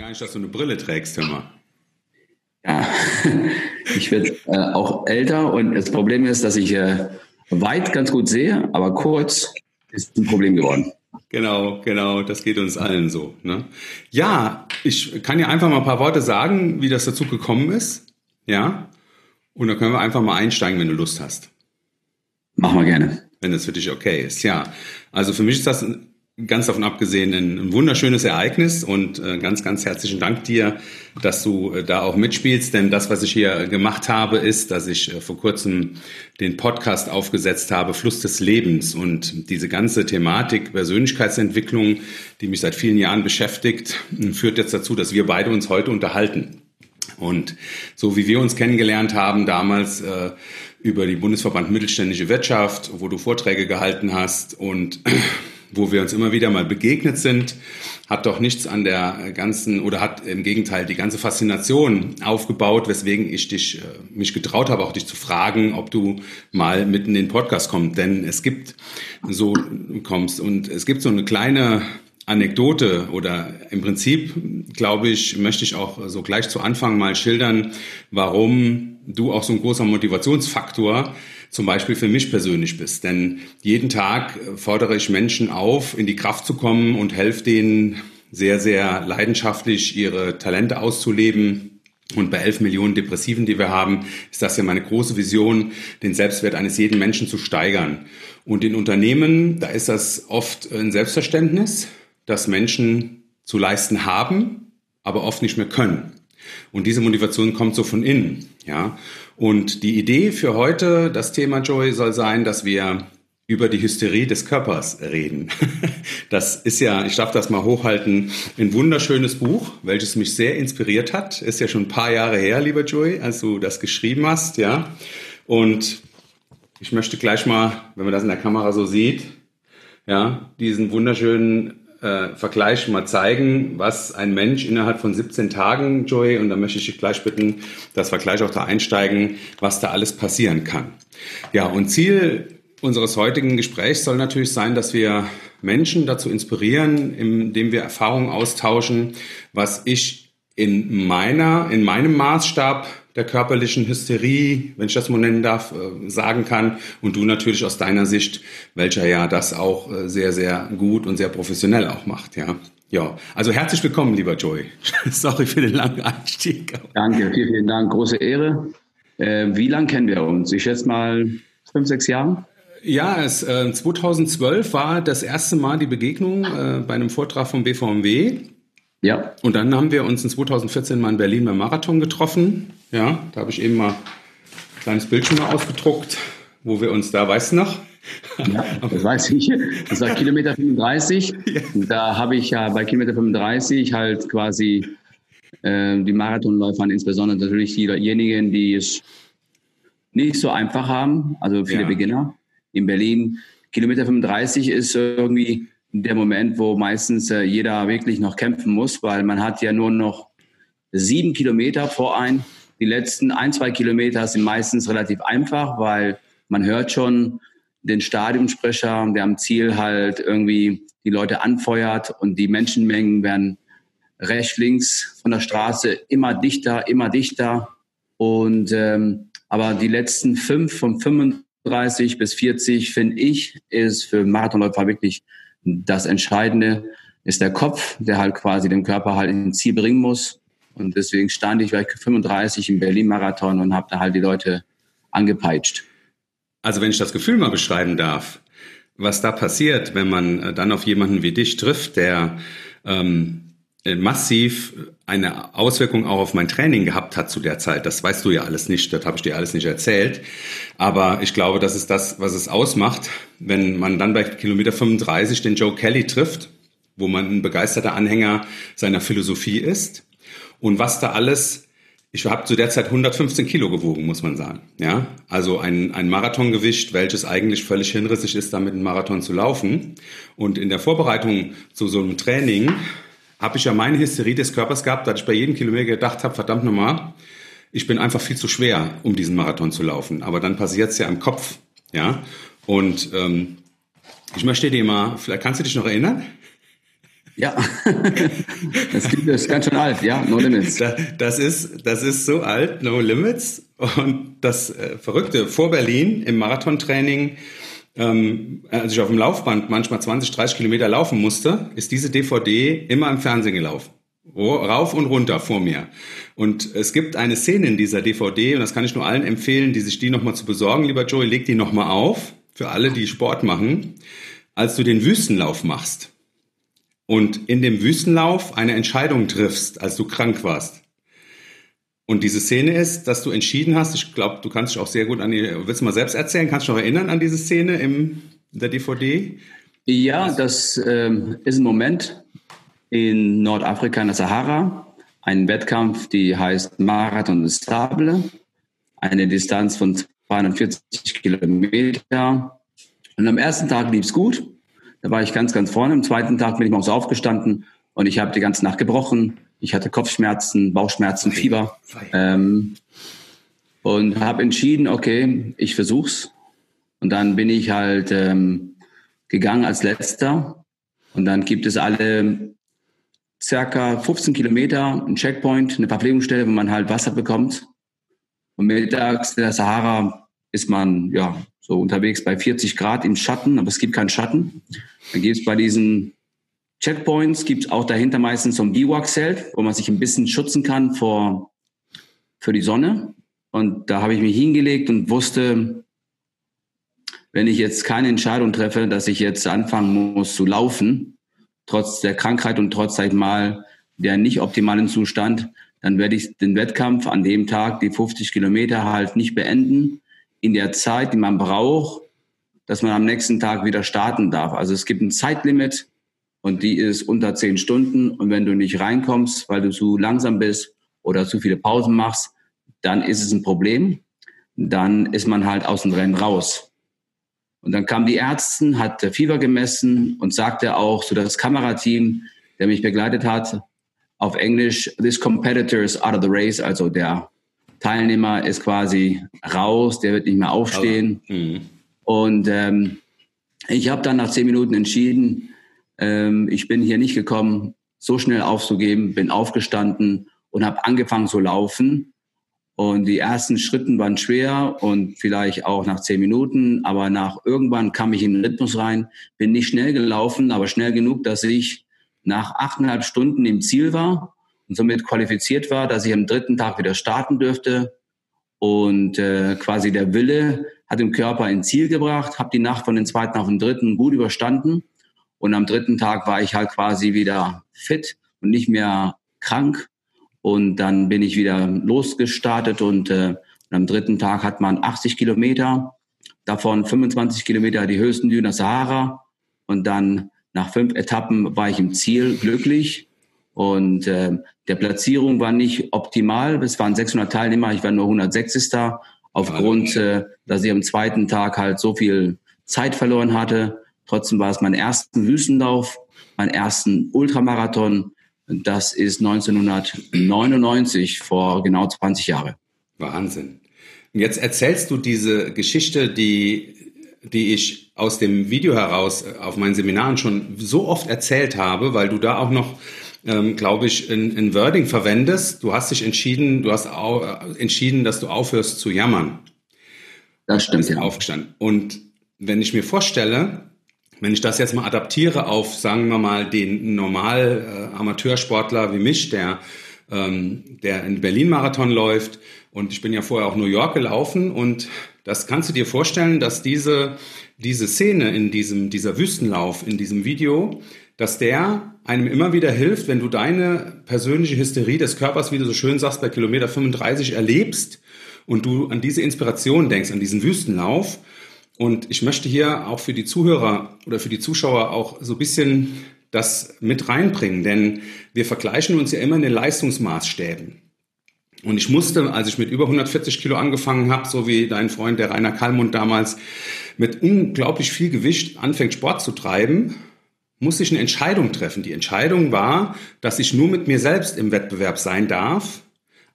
gar nicht, dass du eine Brille trägst, hör mal. Ja, ich werde äh, auch älter und das Problem ist, dass ich äh, weit ganz gut sehe, aber kurz ist ein Problem geworden. Genau, genau, das geht uns allen so. Ne? Ja, ich kann ja einfach mal ein paar Worte sagen, wie das dazu gekommen ist. Ja, und dann können wir einfach mal einsteigen, wenn du Lust hast. Machen wir gerne. Wenn das für dich okay ist, ja. Also für mich ist das ganz davon abgesehen ein, wunderschönes Ereignis und äh, ganz, ganz herzlichen Dank dir, dass du äh, da auch mitspielst. Denn das, was ich hier gemacht habe, ist, dass ich äh, vor kurzem den Podcast aufgesetzt habe, Fluss des Lebens. Und diese ganze Thematik Persönlichkeitsentwicklung, die mich seit vielen Jahren beschäftigt, führt jetzt dazu, dass wir beide uns heute unterhalten. Und so wie wir uns kennengelernt haben damals über die Bundesverband Mittelständische Wirtschaft, wo du Vorträge gehalten hast und wo wir uns immer wieder mal begegnet sind, hat doch nichts an der ganzen oder hat im Gegenteil die ganze Faszination aufgebaut, weswegen ich dich äh, mich getraut habe, auch dich zu fragen, ob du mal mitten in den Podcast kommst, denn es gibt so kommst und es gibt so eine kleine Anekdote oder im Prinzip, glaube ich, möchte ich auch so gleich zu Anfang mal schildern, warum du auch so ein großer Motivationsfaktor zum Beispiel für mich persönlich bist. Denn jeden Tag fordere ich Menschen auf, in die Kraft zu kommen und helfe denen sehr, sehr leidenschaftlich ihre Talente auszuleben. Und bei 11 Millionen Depressiven, die wir haben, ist das ja meine große Vision, den Selbstwert eines jeden Menschen zu steigern. Und in Unternehmen, da ist das oft ein Selbstverständnis, dass Menschen zu leisten haben, aber oft nicht mehr können. Und diese Motivation kommt so von innen, ja. Und die Idee für heute, das Thema Joy, soll sein, dass wir über die Hysterie des Körpers reden. Das ist ja, ich darf das mal hochhalten, ein wunderschönes Buch, welches mich sehr inspiriert hat. Ist ja schon ein paar Jahre her, lieber Joy, als du das geschrieben hast, ja. Und ich möchte gleich mal, wenn man das in der Kamera so sieht, ja, diesen wunderschönen äh, Vergleich mal zeigen, was ein Mensch innerhalb von 17 Tagen, Joey, und da möchte ich dich gleich bitten, dass wir gleich auch da einsteigen, was da alles passieren kann. Ja, und Ziel unseres heutigen Gesprächs soll natürlich sein, dass wir Menschen dazu inspirieren, indem wir Erfahrungen austauschen, was ich in meiner, in meinem Maßstab der körperlichen Hysterie, wenn ich das mal nennen darf, äh, sagen kann. Und du natürlich aus deiner Sicht, welcher ja das auch äh, sehr, sehr gut und sehr professionell auch macht, ja. Ja, also herzlich willkommen, lieber Joy. Sorry für den langen Einstieg. Danke, vielen, vielen Dank. Große Ehre. Äh, wie lange kennen wir uns? Ich schätze mal fünf, sechs Jahre? Ja, es, äh, 2012 war das erste Mal die Begegnung äh, bei einem Vortrag vom BVMW. Ja. Und dann haben wir uns in 2014 mal in Berlin beim Marathon getroffen. Ja, da habe ich eben mal ein kleines Bildschirm mal ausgedruckt, wo wir uns da, weißt du noch? Ja, das weiß ich. Das war Kilometer 35. Ja. Da habe ich ja bei Kilometer 35 halt quasi äh, die Marathonläufer, insbesondere natürlich diejenigen, die es nicht so einfach haben, also viele ja. Beginner in Berlin. Kilometer 35 ist irgendwie der Moment, wo meistens äh, jeder wirklich noch kämpfen muss, weil man hat ja nur noch sieben Kilometer vor ein. Die letzten ein, zwei Kilometer sind meistens relativ einfach, weil man hört schon den Stadionsprecher, der am Ziel halt irgendwie die Leute anfeuert und die Menschenmengen werden rechts, links von der Straße immer dichter, immer dichter. Und ähm, aber die letzten fünf von 35 bis 40 finde ich ist für Marathonläufer wirklich das Entscheidende ist der Kopf, der halt quasi den Körper halt ins Ziel bringen muss. Und deswegen stand ich bei 35 im Berlin-Marathon und habe da halt die Leute angepeitscht. Also wenn ich das Gefühl mal beschreiben darf, was da passiert, wenn man äh, dann auf jemanden wie dich trifft, der ähm, äh, massiv eine Auswirkung auch auf mein Training gehabt hat zu der Zeit. Das weißt du ja alles nicht, das habe ich dir alles nicht erzählt. Aber ich glaube, das ist das, was es ausmacht, wenn man dann bei Kilometer 35 den Joe Kelly trifft, wo man ein begeisterter Anhänger seiner Philosophie ist. Und was da alles, ich habe zu der Zeit 115 Kilo gewogen, muss man sagen. Ja, also ein, ein Marathongewicht, welches eigentlich völlig hinrissig ist, damit einen Marathon zu laufen. Und in der Vorbereitung zu so einem Training habe ich ja meine Hysterie des Körpers gehabt, dass ich bei jedem Kilometer gedacht habe, verdammt nochmal, ich bin einfach viel zu schwer, um diesen Marathon zu laufen. Aber dann passiert es ja im Kopf, ja. Und ähm, ich möchte dir mal, vielleicht kannst du dich noch erinnern? Ja, das, ist ganz schön alt, ja, No Limits. Das ist, das ist so alt, No Limits. Und das äh, Verrückte, vor Berlin im Marathontraining, ähm, als ich auf dem Laufband manchmal 20, 30 Kilometer laufen musste, ist diese DVD immer im Fernsehen gelaufen. Rauf und runter vor mir. Und es gibt eine Szene in dieser DVD, und das kann ich nur allen empfehlen, die sich die nochmal zu besorgen, lieber Joey, leg die nochmal auf, für alle, die Sport machen, als du den Wüstenlauf machst und in dem Wüstenlauf eine Entscheidung triffst, als du krank warst. Und diese Szene ist, dass du entschieden hast, ich glaube, du kannst dich auch sehr gut an die, willst du mal selbst erzählen, kannst du dich noch erinnern an diese Szene im, der DVD? Ja, das ähm, ist ein Moment in Nordafrika in der Sahara, ein Wettkampf, die heißt Marathon des Sable, eine Distanz von 240 Kilometer. Und am ersten Tag lief es gut. Da war ich ganz, ganz vorne. Am zweiten Tag bin ich morgens aufgestanden und ich habe die ganze Nacht gebrochen. Ich hatte Kopfschmerzen, Bauchschmerzen, Fieber. Ähm, und habe entschieden, okay, ich versuch's. Und dann bin ich halt ähm, gegangen als letzter. Und dann gibt es alle circa 15 Kilometer einen Checkpoint, eine Verpflegungsstelle, wo man halt Wasser bekommt. Und mittags in der Sahara ist man ja so unterwegs bei 40 Grad im Schatten, aber es gibt keinen Schatten. Dann gibt es bei diesen Checkpoints, gibt es auch dahinter meistens so ein Biwak-Zelt, wo man sich ein bisschen schützen kann vor, für die Sonne. Und da habe ich mich hingelegt und wusste, wenn ich jetzt keine Entscheidung treffe, dass ich jetzt anfangen muss zu laufen, trotz der Krankheit und trotz, sag ich mal, der nicht optimalen Zustand, dann werde ich den Wettkampf an dem Tag, die 50 Kilometer halt nicht beenden, in der Zeit, die man braucht, dass man am nächsten Tag wieder starten darf. Also es gibt ein Zeitlimit und die ist unter zehn Stunden. Und wenn du nicht reinkommst, weil du zu langsam bist oder zu viele Pausen machst, dann ist es ein Problem. Dann ist man halt aus dem Rennen raus. Und dann kam die Ärztin, hat Fieber gemessen und sagte auch so das Kamerateam, der mich begleitet hat, auf Englisch, this competitor is out of the race, also der Teilnehmer ist quasi raus, der wird nicht mehr aufstehen. Mhm. Und ähm, ich habe dann nach zehn Minuten entschieden, ähm, ich bin hier nicht gekommen, so schnell aufzugeben, bin aufgestanden und habe angefangen zu laufen. Und die ersten Schritten waren schwer und vielleicht auch nach zehn Minuten, aber nach irgendwann kam ich in den Rhythmus rein, bin nicht schnell gelaufen, aber schnell genug, dass ich nach achteinhalb Stunden im Ziel war und somit qualifiziert war, dass ich am dritten Tag wieder starten dürfte. Und äh, quasi der Wille hat den Körper ins Ziel gebracht, habe die Nacht von den zweiten auf den dritten gut überstanden. Und am dritten Tag war ich halt quasi wieder fit und nicht mehr krank. Und dann bin ich wieder losgestartet und, äh, und am dritten Tag hat man 80 Kilometer, davon 25 Kilometer die höchsten Dünen der Sahara. Und dann nach fünf Etappen war ich im Ziel glücklich und äh, der Platzierung war nicht optimal. Es waren 600 Teilnehmer, ich war nur 106. Aufgrund, äh, dass ich am zweiten Tag halt so viel Zeit verloren hatte. Trotzdem war es mein ersten Wüstenlauf, mein ersten Ultramarathon. Das ist 1999, vor genau 20 Jahren. Wahnsinn. Und jetzt erzählst du diese Geschichte, die, die ich aus dem Video heraus auf meinen Seminaren schon so oft erzählt habe, weil du da auch noch ähm, glaube ich, in, in Wording verwendest. Du hast dich entschieden, du hast äh, entschieden, dass du aufhörst zu jammern. Das stimmt. Ja. Aufgestanden. Und wenn ich mir vorstelle, wenn ich das jetzt mal adaptiere auf, sagen wir mal, den normal äh, Amateursportler wie mich, der ähm, der in Berlin-Marathon läuft. Und ich bin ja vorher auch New York gelaufen. Und das kannst du dir vorstellen, dass diese, diese Szene in diesem, dieser Wüstenlauf, in diesem Video, dass der einem immer wieder hilft, wenn du deine persönliche Hysterie des Körpers, wie du so schön sagst, bei Kilometer 35 erlebst und du an diese Inspiration denkst, an diesen Wüstenlauf. Und ich möchte hier auch für die Zuhörer oder für die Zuschauer auch so ein bisschen das mit reinbringen, denn wir vergleichen uns ja immer in den Leistungsmaßstäben. Und ich musste, als ich mit über 140 Kilo angefangen habe, so wie dein Freund, der Rainer Kallmund damals, mit unglaublich viel Gewicht anfängt, Sport zu treiben, musste ich eine Entscheidung treffen. Die Entscheidung war, dass ich nur mit mir selbst im Wettbewerb sein darf,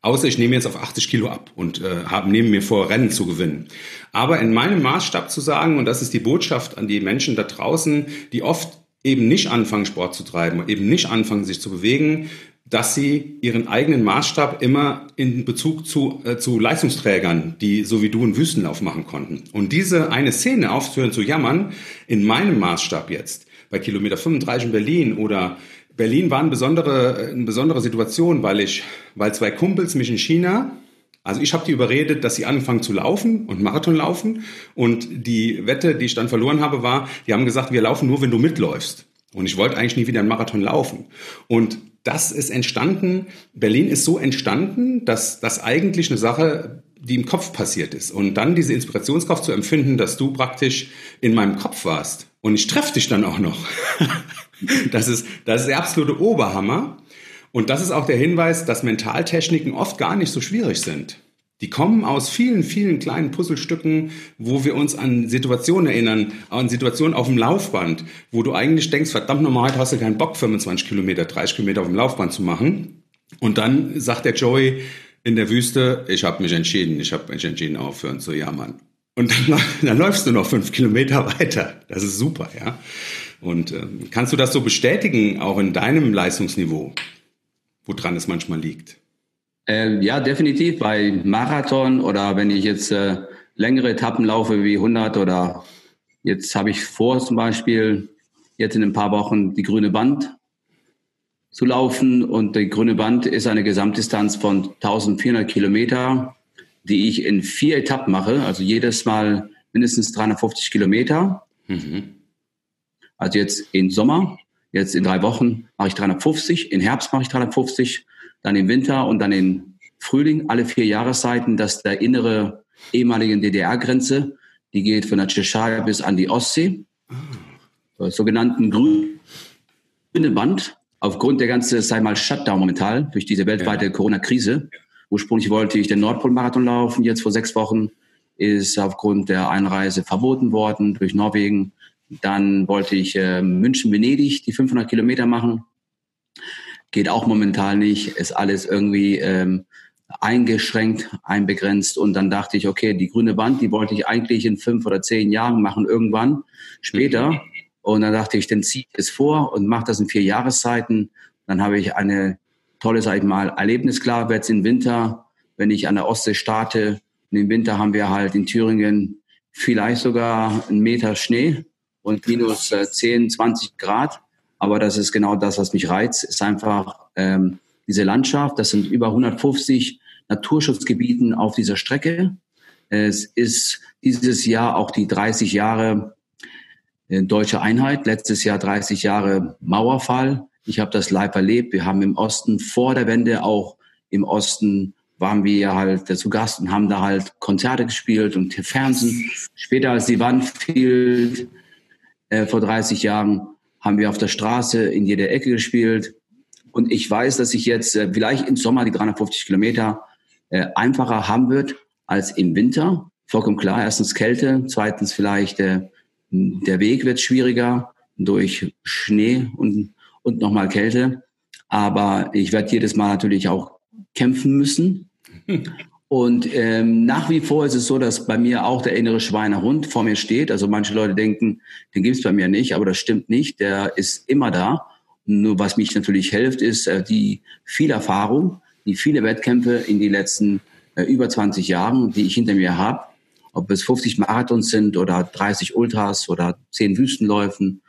außer ich nehme jetzt auf 80 Kilo ab und äh, habe neben mir vor, Rennen zu gewinnen. Aber in meinem Maßstab zu sagen, und das ist die Botschaft an die Menschen da draußen, die oft eben nicht anfangen, Sport zu treiben, eben nicht anfangen, sich zu bewegen, dass sie ihren eigenen Maßstab immer in Bezug zu, äh, zu Leistungsträgern, die so wie du einen Wüstenlauf machen konnten. Und diese eine Szene aufzuhören zu jammern, in meinem Maßstab jetzt, bei Kilometer 35 in Berlin oder Berlin war eine besondere, eine besondere Situation, weil ich, weil zwei Kumpels mich in China also ich habe die überredet, dass sie anfangen zu laufen und Marathon laufen. Und die Wette, die ich dann verloren habe, war, die haben gesagt, wir laufen nur, wenn du mitläufst. Und ich wollte eigentlich nie wieder einen Marathon laufen. Und das ist entstanden, Berlin ist so entstanden, dass das eigentlich eine Sache, die im Kopf passiert ist. Und dann diese Inspirationskraft zu empfinden, dass du praktisch in meinem Kopf warst. Und ich treffe dich dann auch noch. das, ist, das ist der absolute Oberhammer. Und das ist auch der Hinweis, dass Mentaltechniken oft gar nicht so schwierig sind. Die kommen aus vielen, vielen kleinen Puzzlestücken, wo wir uns an Situationen erinnern, an Situationen auf dem Laufband, wo du eigentlich denkst, verdammt nochmal, heute hast du keinen Bock, 25 Kilometer, 30 Kilometer auf dem Laufband zu machen. Und dann sagt der Joey in der Wüste, ich habe mich entschieden, ich habe mich entschieden, aufhören zu jammern. Und dann, dann läufst du noch fünf Kilometer weiter. Das ist super, ja. Und äh, kannst du das so bestätigen, auch in deinem Leistungsniveau? woran es manchmal liegt. Äh, ja, definitiv. Bei Marathon oder wenn ich jetzt äh, längere Etappen laufe wie 100 oder jetzt habe ich vor zum Beispiel jetzt in ein paar Wochen die grüne Band zu laufen und die grüne Band ist eine Gesamtdistanz von 1400 Kilometer, die ich in vier Etappen mache, also jedes Mal mindestens 350 Kilometer. Mhm. Also jetzt im Sommer Jetzt in drei Wochen mache ich 350, im Herbst mache ich 350, dann im Winter und dann im Frühling, alle vier Jahreszeiten, dass der innere ehemaligen DDR-Grenze, die geht von der Tschechei bis an die Ostsee, so, sogenannten grüne Band, aufgrund der ganzen, sei mal, Shutdown momentan durch diese weltweite ja. Corona-Krise. Ursprünglich wollte ich den Nordpol-Marathon laufen, jetzt vor sechs Wochen ist aufgrund der Einreise verboten worden durch Norwegen. Dann wollte ich äh, München-Venedig die 500 Kilometer machen. Geht auch momentan nicht, ist alles irgendwie ähm, eingeschränkt, einbegrenzt. Und dann dachte ich, okay, die grüne Wand, die wollte ich eigentlich in fünf oder zehn Jahren machen, irgendwann später. Und dann dachte ich, dann ziehe ich es vor und mache das in vier Jahreszeiten. Dann habe ich eine tolle, sag ich mal, Erlebnis. Klar, jetzt im Winter, wenn ich an der Ostsee starte, und im Winter haben wir halt in Thüringen vielleicht sogar einen Meter Schnee und minus äh, 10, 20 Grad. Aber das ist genau das, was mich reizt, ist einfach ähm, diese Landschaft. Das sind über 150 Naturschutzgebieten auf dieser Strecke. Es ist dieses Jahr auch die 30 Jahre äh, deutsche Einheit, letztes Jahr 30 Jahre Mauerfall. Ich habe das live erlebt. Wir haben im Osten vor der Wende auch im Osten waren wir halt zu Gast und haben da halt Konzerte gespielt und Fernsehen. Später, als die Wand fiel, äh, vor 30 Jahren haben wir auf der Straße in jeder Ecke gespielt. Und ich weiß, dass ich jetzt äh, vielleicht im Sommer die 350 Kilometer äh, einfacher haben wird als im Winter. Vollkommen klar. Erstens Kälte, zweitens vielleicht äh, der Weg wird schwieriger durch Schnee und, und nochmal Kälte. Aber ich werde jedes Mal natürlich auch kämpfen müssen. Und ähm, nach wie vor ist es so, dass bei mir auch der innere Schweinehund vor mir steht. Also manche Leute denken, den gibt es bei mir nicht, aber das stimmt nicht. Der ist immer da. Nur was mich natürlich hilft, ist äh, die viel Erfahrung, die viele Wettkämpfe in die letzten äh, über 20 Jahren, die ich hinter mir habe. Ob es 50 Marathons sind oder 30 Ultras oder 10 Wüstenläufen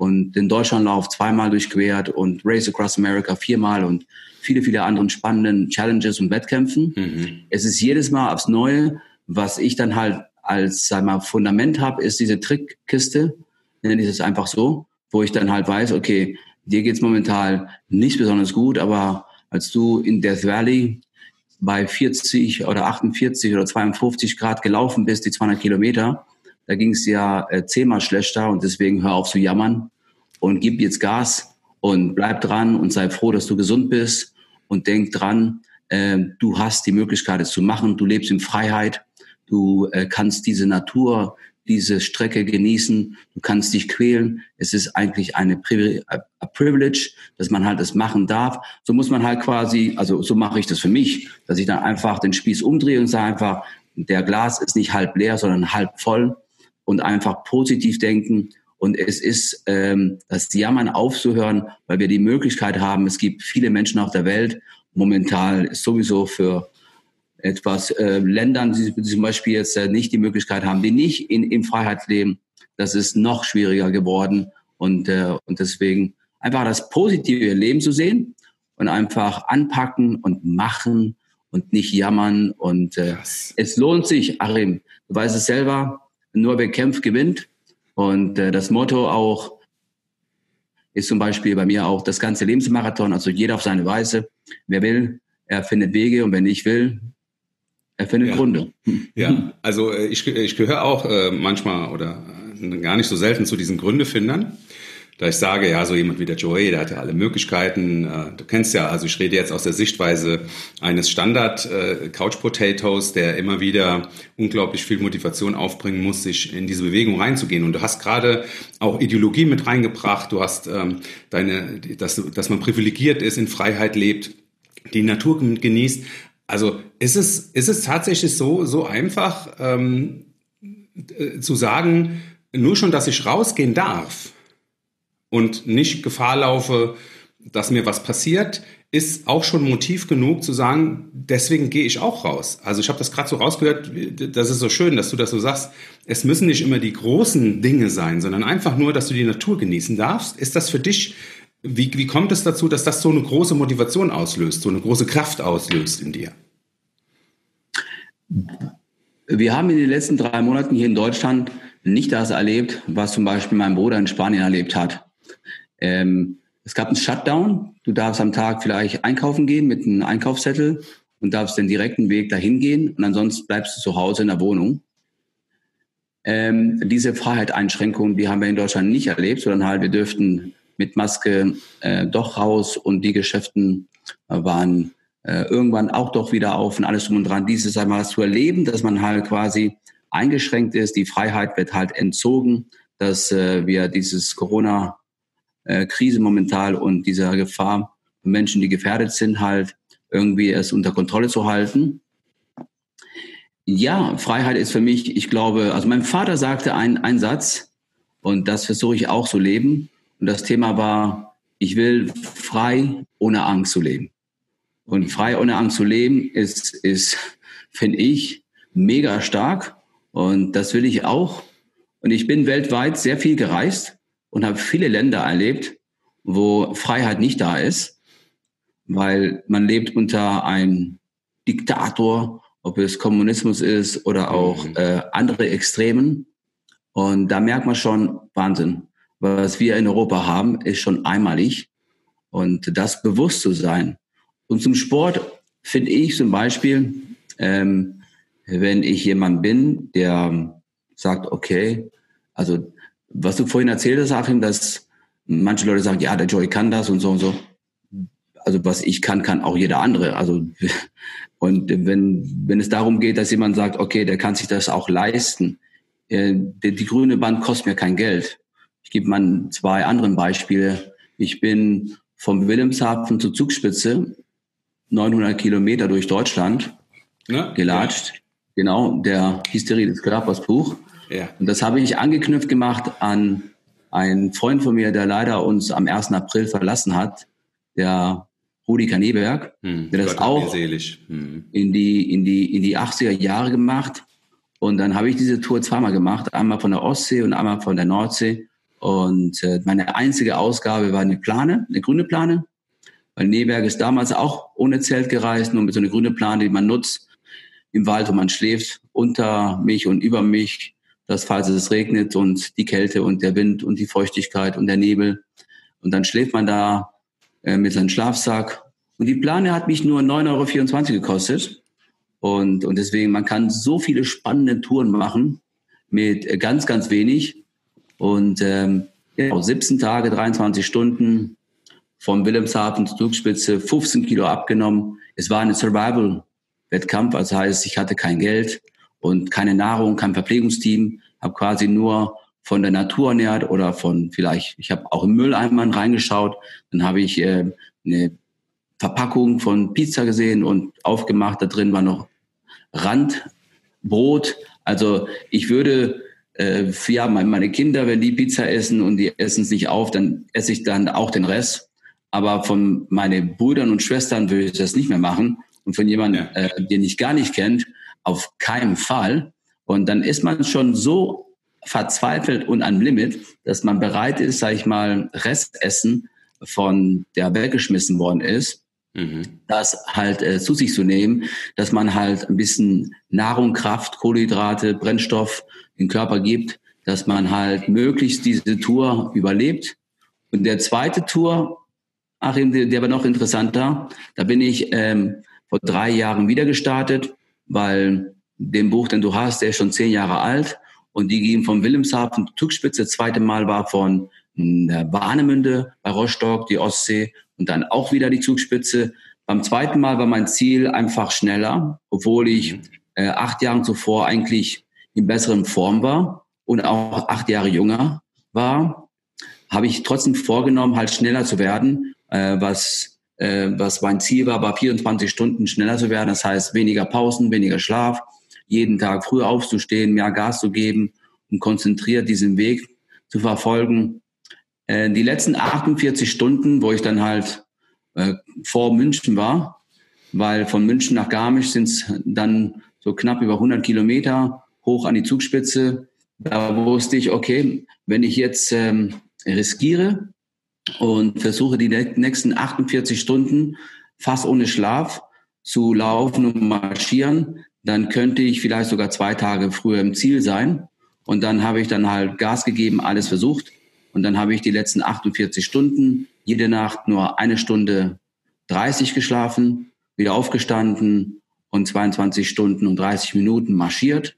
und den Deutschlandlauf zweimal durchquert und Race Across America viermal und viele, viele anderen spannenden Challenges und Wettkämpfen. Mhm. Es ist jedes Mal aufs Neue, was ich dann halt als sag mal, Fundament habe, ist diese Trickkiste, nenne ich es einfach so, wo ich dann halt weiß, okay, dir geht's momentan nicht besonders gut, aber als du in Death Valley bei 40 oder 48 oder 52 Grad gelaufen bist, die 200 Kilometer, da ging es ja äh, zehnmal schlechter und deswegen hör auf zu jammern und gib jetzt Gas und bleib dran und sei froh, dass du gesund bist und denk dran, äh, du hast die Möglichkeit, es zu machen, du lebst in Freiheit, du äh, kannst diese Natur, diese Strecke genießen, du kannst dich quälen. Es ist eigentlich eine Pri a Privilege, dass man halt es machen darf. So muss man halt quasi, also so mache ich das für mich, dass ich dann einfach den Spieß umdrehe und sage einfach, der Glas ist nicht halb leer, sondern halb voll und einfach positiv denken Und es ist ähm, das Jammern aufzuhören, weil wir die Möglichkeit haben, es gibt viele Menschen auf der Welt, momentan ist sowieso für etwas äh, Ländern, die zum Beispiel jetzt äh, nicht die Möglichkeit haben, die nicht in, in Freiheit leben, das ist noch schwieriger geworden. Und, äh, und deswegen einfach das positive Leben zu sehen und einfach anpacken und machen und nicht jammern. Und äh, es lohnt sich, Arim, du weißt es selber, nur wer kämpft, gewinnt. Und äh, das Motto auch ist zum Beispiel bei mir auch das ganze Lebensmarathon, also jeder auf seine Weise. Wer will, er findet Wege und wer nicht will, er findet ja. Gründe. Ja, also äh, ich, ich gehöre auch äh, manchmal oder äh, gar nicht so selten zu diesen Gründefindern da ich sage, ja, so jemand wie der Joey, der hat ja alle Möglichkeiten. Äh, du kennst ja, also ich rede jetzt aus der Sichtweise eines Standard äh, der immer wieder unglaublich viel Motivation aufbringen muss, sich in diese Bewegung reinzugehen. Und du hast gerade auch Ideologie mit reingebracht. Du hast ähm, deine, dass, dass man privilegiert ist, in Freiheit lebt, die Natur genießt. Also ist es, ist es tatsächlich so, so einfach ähm, äh, zu sagen, nur schon, dass ich rausgehen darf, und nicht Gefahr laufe, dass mir was passiert, ist auch schon Motiv genug zu sagen, deswegen gehe ich auch raus. Also ich habe das gerade so rausgehört, das ist so schön, dass du das so sagst. Es müssen nicht immer die großen Dinge sein, sondern einfach nur, dass du die Natur genießen darfst. Ist das für dich, wie, wie kommt es dazu, dass das so eine große Motivation auslöst, so eine große Kraft auslöst in dir? Wir haben in den letzten drei Monaten hier in Deutschland nicht das erlebt, was zum Beispiel mein Bruder in Spanien erlebt hat. Ähm, es gab einen Shutdown. Du darfst am Tag vielleicht einkaufen gehen mit einem Einkaufszettel und darfst den direkten Weg dahin gehen und ansonsten bleibst du zu Hause in der Wohnung. Ähm, diese Freiheitseinschränkungen, die haben wir in Deutschland nicht erlebt, sondern halt wir dürften mit Maske äh, doch raus und die Geschäften äh, waren äh, irgendwann auch doch wieder auf und alles drum und dran. Dieses einmal zu erleben, dass man halt quasi eingeschränkt ist, die Freiheit wird halt entzogen, dass äh, wir dieses Corona äh, Krise momentan und dieser Gefahr, Menschen, die gefährdet sind, halt irgendwie es unter Kontrolle zu halten. Ja, Freiheit ist für mich, ich glaube, also mein Vater sagte einen Satz und das versuche ich auch zu leben. Und das Thema war, ich will frei ohne Angst zu leben. Und frei ohne Angst zu leben ist, ist finde ich, mega stark. Und das will ich auch. Und ich bin weltweit sehr viel gereist und habe viele Länder erlebt, wo Freiheit nicht da ist, weil man lebt unter einem Diktator, ob es Kommunismus ist oder auch mhm. äh, andere Extremen. Und da merkt man schon Wahnsinn. Was wir in Europa haben, ist schon einmalig. Und das bewusst zu sein. Und zum Sport finde ich zum Beispiel, ähm, wenn ich jemand bin, der sagt, okay, also was du vorhin erzählt hast, Achim, dass manche Leute sagen, ja, der Joy kann das und so und so. Also was ich kann, kann auch jeder andere. Also und wenn wenn es darum geht, dass jemand sagt, okay, der kann sich das auch leisten, äh, die, die grüne Band kostet mir kein Geld. Ich gebe mal zwei anderen Beispiele. Ich bin vom Wilhelmshaven zur Zugspitze 900 Kilometer durch Deutschland ja, gelatscht. Ja. Genau, der Hysterie des Körpers Buch. Ja. Und das habe ich angeknüpft gemacht an einen Freund von mir, der leider uns am 1. April verlassen hat, der Rudi Kaneberg, hm, der das auch hm. in die, in die, in die 80er Jahre gemacht. Und dann habe ich diese Tour zweimal gemacht, einmal von der Ostsee und einmal von der Nordsee. Und äh, meine einzige Ausgabe war eine Plane, eine grüne Plane. Weil Neberg ist damals auch ohne Zelt gereist, nur mit so einer grünen Plane, die man nutzt im Wald, wo man schläft, unter mich und über mich dass falls es regnet und die Kälte und der Wind und die Feuchtigkeit und der Nebel und dann schläft man da äh, mit seinem Schlafsack. Und die Plane hat mich nur 9,24 Euro gekostet. Und, und deswegen, man kann so viele spannende Touren machen mit äh, ganz, ganz wenig. Und ähm, ja, 17 Tage, 23 Stunden vom Wilhelmshaven zur Zugspitze, 15 Kilo abgenommen. Es war ein Survival-Wettkampf, das heißt, ich hatte kein Geld, und keine Nahrung, kein Verpflegungsteam, habe quasi nur von der Natur ernährt oder von vielleicht, ich habe auch im Mülleimer reingeschaut, dann habe ich äh, eine Verpackung von Pizza gesehen und aufgemacht, da drin war noch Randbrot. Also ich würde äh, ja, meine Kinder, wenn die Pizza essen und die essen es nicht auf, dann esse ich dann auch den Rest. Aber von meinen Brüdern und Schwestern würde ich das nicht mehr machen. Und von jemandem, ja. äh, den ich gar nicht kennt, auf keinen Fall. Und dann ist man schon so verzweifelt und am Limit, dass man bereit ist, sage ich mal, Restessen von der weggeschmissen worden ist, mhm. das halt äh, zu sich zu nehmen, dass man halt ein bisschen Nahrung, Kraft, Kohlenhydrate, Brennstoff den Körper gibt, dass man halt möglichst diese Tour überlebt. Und der zweite Tour, Achim, der, der war noch interessanter. Da bin ich ähm, vor drei Jahren wieder gestartet, weil den Buch, den du hast, der ist schon zehn Jahre alt. Und die gehen von Wilhelmshaven, Zugspitze, das zweite Mal war von Warnemünde bei Rostock, die Ostsee und dann auch wieder die Zugspitze. Beim zweiten Mal war mein Ziel einfach schneller, obwohl ich mhm. äh, acht Jahre zuvor eigentlich in besseren Form war und auch acht Jahre jünger war, habe ich trotzdem vorgenommen, halt schneller zu werden, äh, was, äh, was mein Ziel war, war 24 Stunden schneller zu werden. Das heißt, weniger Pausen, weniger Schlaf, jeden Tag früh aufzustehen, mehr Gas zu geben und konzentriert diesen Weg zu verfolgen. Äh, die letzten 48 Stunden, wo ich dann halt äh, vor München war, weil von München nach Garmisch sind es dann so knapp über 100 Kilometer hoch an die Zugspitze. Da wusste ich, okay, wenn ich jetzt ähm, riskiere und versuche die nächsten 48 Stunden fast ohne Schlaf zu laufen und marschieren, dann könnte ich vielleicht sogar zwei Tage früher im Ziel sein. Und dann habe ich dann halt Gas gegeben, alles versucht. Und dann habe ich die letzten 48 Stunden jede Nacht nur eine Stunde 30 geschlafen, wieder aufgestanden und 22 Stunden und 30 Minuten marschiert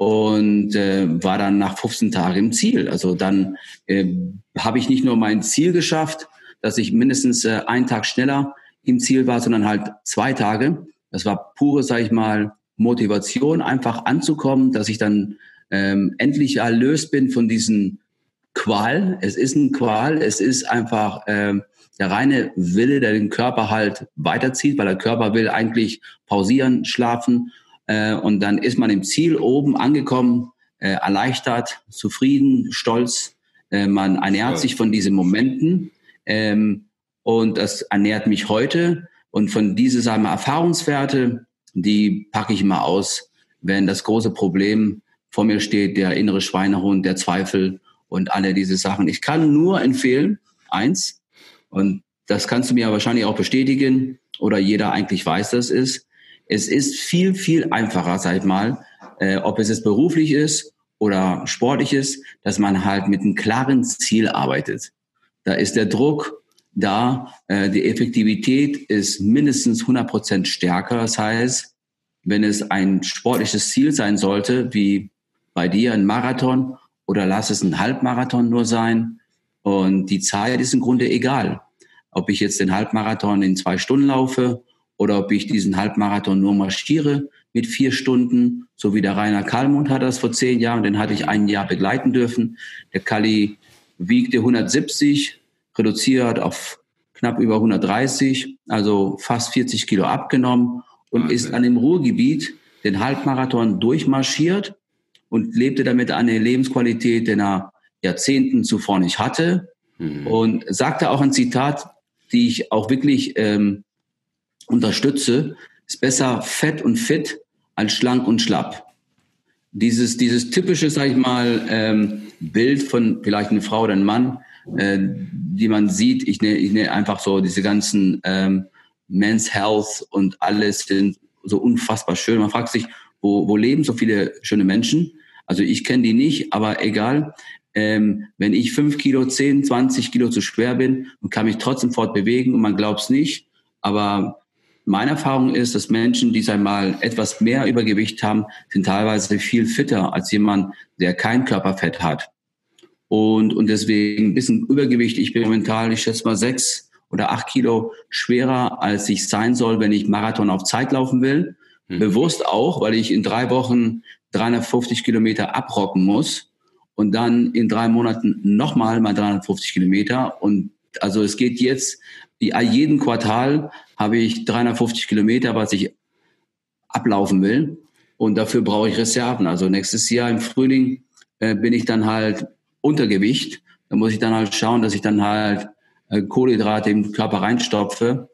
und äh, war dann nach 15 Tagen im Ziel. Also dann äh, habe ich nicht nur mein Ziel geschafft, dass ich mindestens äh, einen Tag schneller im Ziel war, sondern halt zwei Tage. Das war pure, sag ich mal, Motivation, einfach anzukommen, dass ich dann ähm, endlich erlöst bin von diesen Qual. Es ist ein Qual. Es ist einfach ähm, der reine Wille, der den Körper halt weiterzieht, weil der Körper will eigentlich pausieren, schlafen äh, und dann ist man im Ziel oben angekommen, äh, erleichtert, zufrieden, stolz. Äh, man ernährt ja. sich von diesen Momenten ähm, und das ernährt mich heute. Und von diese sagen wir, Erfahrungswerte, die packe ich immer aus, wenn das große Problem vor mir steht, der innere Schweinehund, der Zweifel und alle diese Sachen. Ich kann nur empfehlen, eins, und das kannst du mir wahrscheinlich auch bestätigen, oder jeder eigentlich weiß, das ist, es ist viel, viel einfacher, sag ich mal, äh, ob es jetzt beruflich ist oder sportlich ist, dass man halt mit einem klaren Ziel arbeitet. Da ist der Druck da, äh, die Effektivität ist mindestens 100 Prozent stärker. Das heißt, wenn es ein sportliches Ziel sein sollte, wie bei dir ein Marathon oder lass es ein Halbmarathon nur sein, und die Zeit ist im Grunde egal. Ob ich jetzt den Halbmarathon in zwei Stunden laufe oder ob ich diesen Halbmarathon nur marschiere mit vier Stunden, so wie der Rainer Kallmund hat das vor zehn Jahren, den hatte ich ein Jahr begleiten dürfen. Der Kalli wiegte 170, reduziert auf knapp über 130, also fast 40 Kilo abgenommen und okay. ist an dem Ruhrgebiet den Halbmarathon durchmarschiert und lebte damit eine Lebensqualität, den er Jahrzehnten zuvor nicht hatte. Mhm. Und sagte auch ein Zitat, die ich auch wirklich ähm, unterstütze, ist besser fett und fit als schlank und schlapp. Dieses, dieses typische, sag ich mal, ähm, Bild von vielleicht eine Frau oder einem Mann, äh, die man sieht, ich nenne ich nenne einfach so diese ganzen ähm, Men's Health und alles sind so unfassbar schön. Man fragt sich, wo, wo leben so viele schöne Menschen? Also ich kenne die nicht, aber egal. Ähm, wenn ich fünf Kilo, zehn, zwanzig Kilo zu schwer bin und kann mich trotzdem fortbewegen und man glaubt es nicht, aber meine Erfahrung ist, dass Menschen, die einmal etwas mehr Übergewicht haben, sind teilweise viel fitter als jemand, der kein Körperfett hat. Und, und deswegen ein bisschen Übergewicht. Ich bin momentan, ich schätze mal sechs oder acht Kilo schwerer, als ich sein soll, wenn ich Marathon auf Zeit laufen will. Hm. Bewusst auch, weil ich in drei Wochen 350 Kilometer abrocken muss und dann in drei Monaten nochmal mal 350 Kilometer. Und also es geht jetzt jeden Quartal habe ich 350 Kilometer, was ich ablaufen will. Und dafür brauche ich Reserven. Also nächstes Jahr im Frühling äh, bin ich dann halt Untergewicht. Da muss ich dann halt schauen, dass ich dann halt äh, Kohlenhydrate im Körper reinstopfe.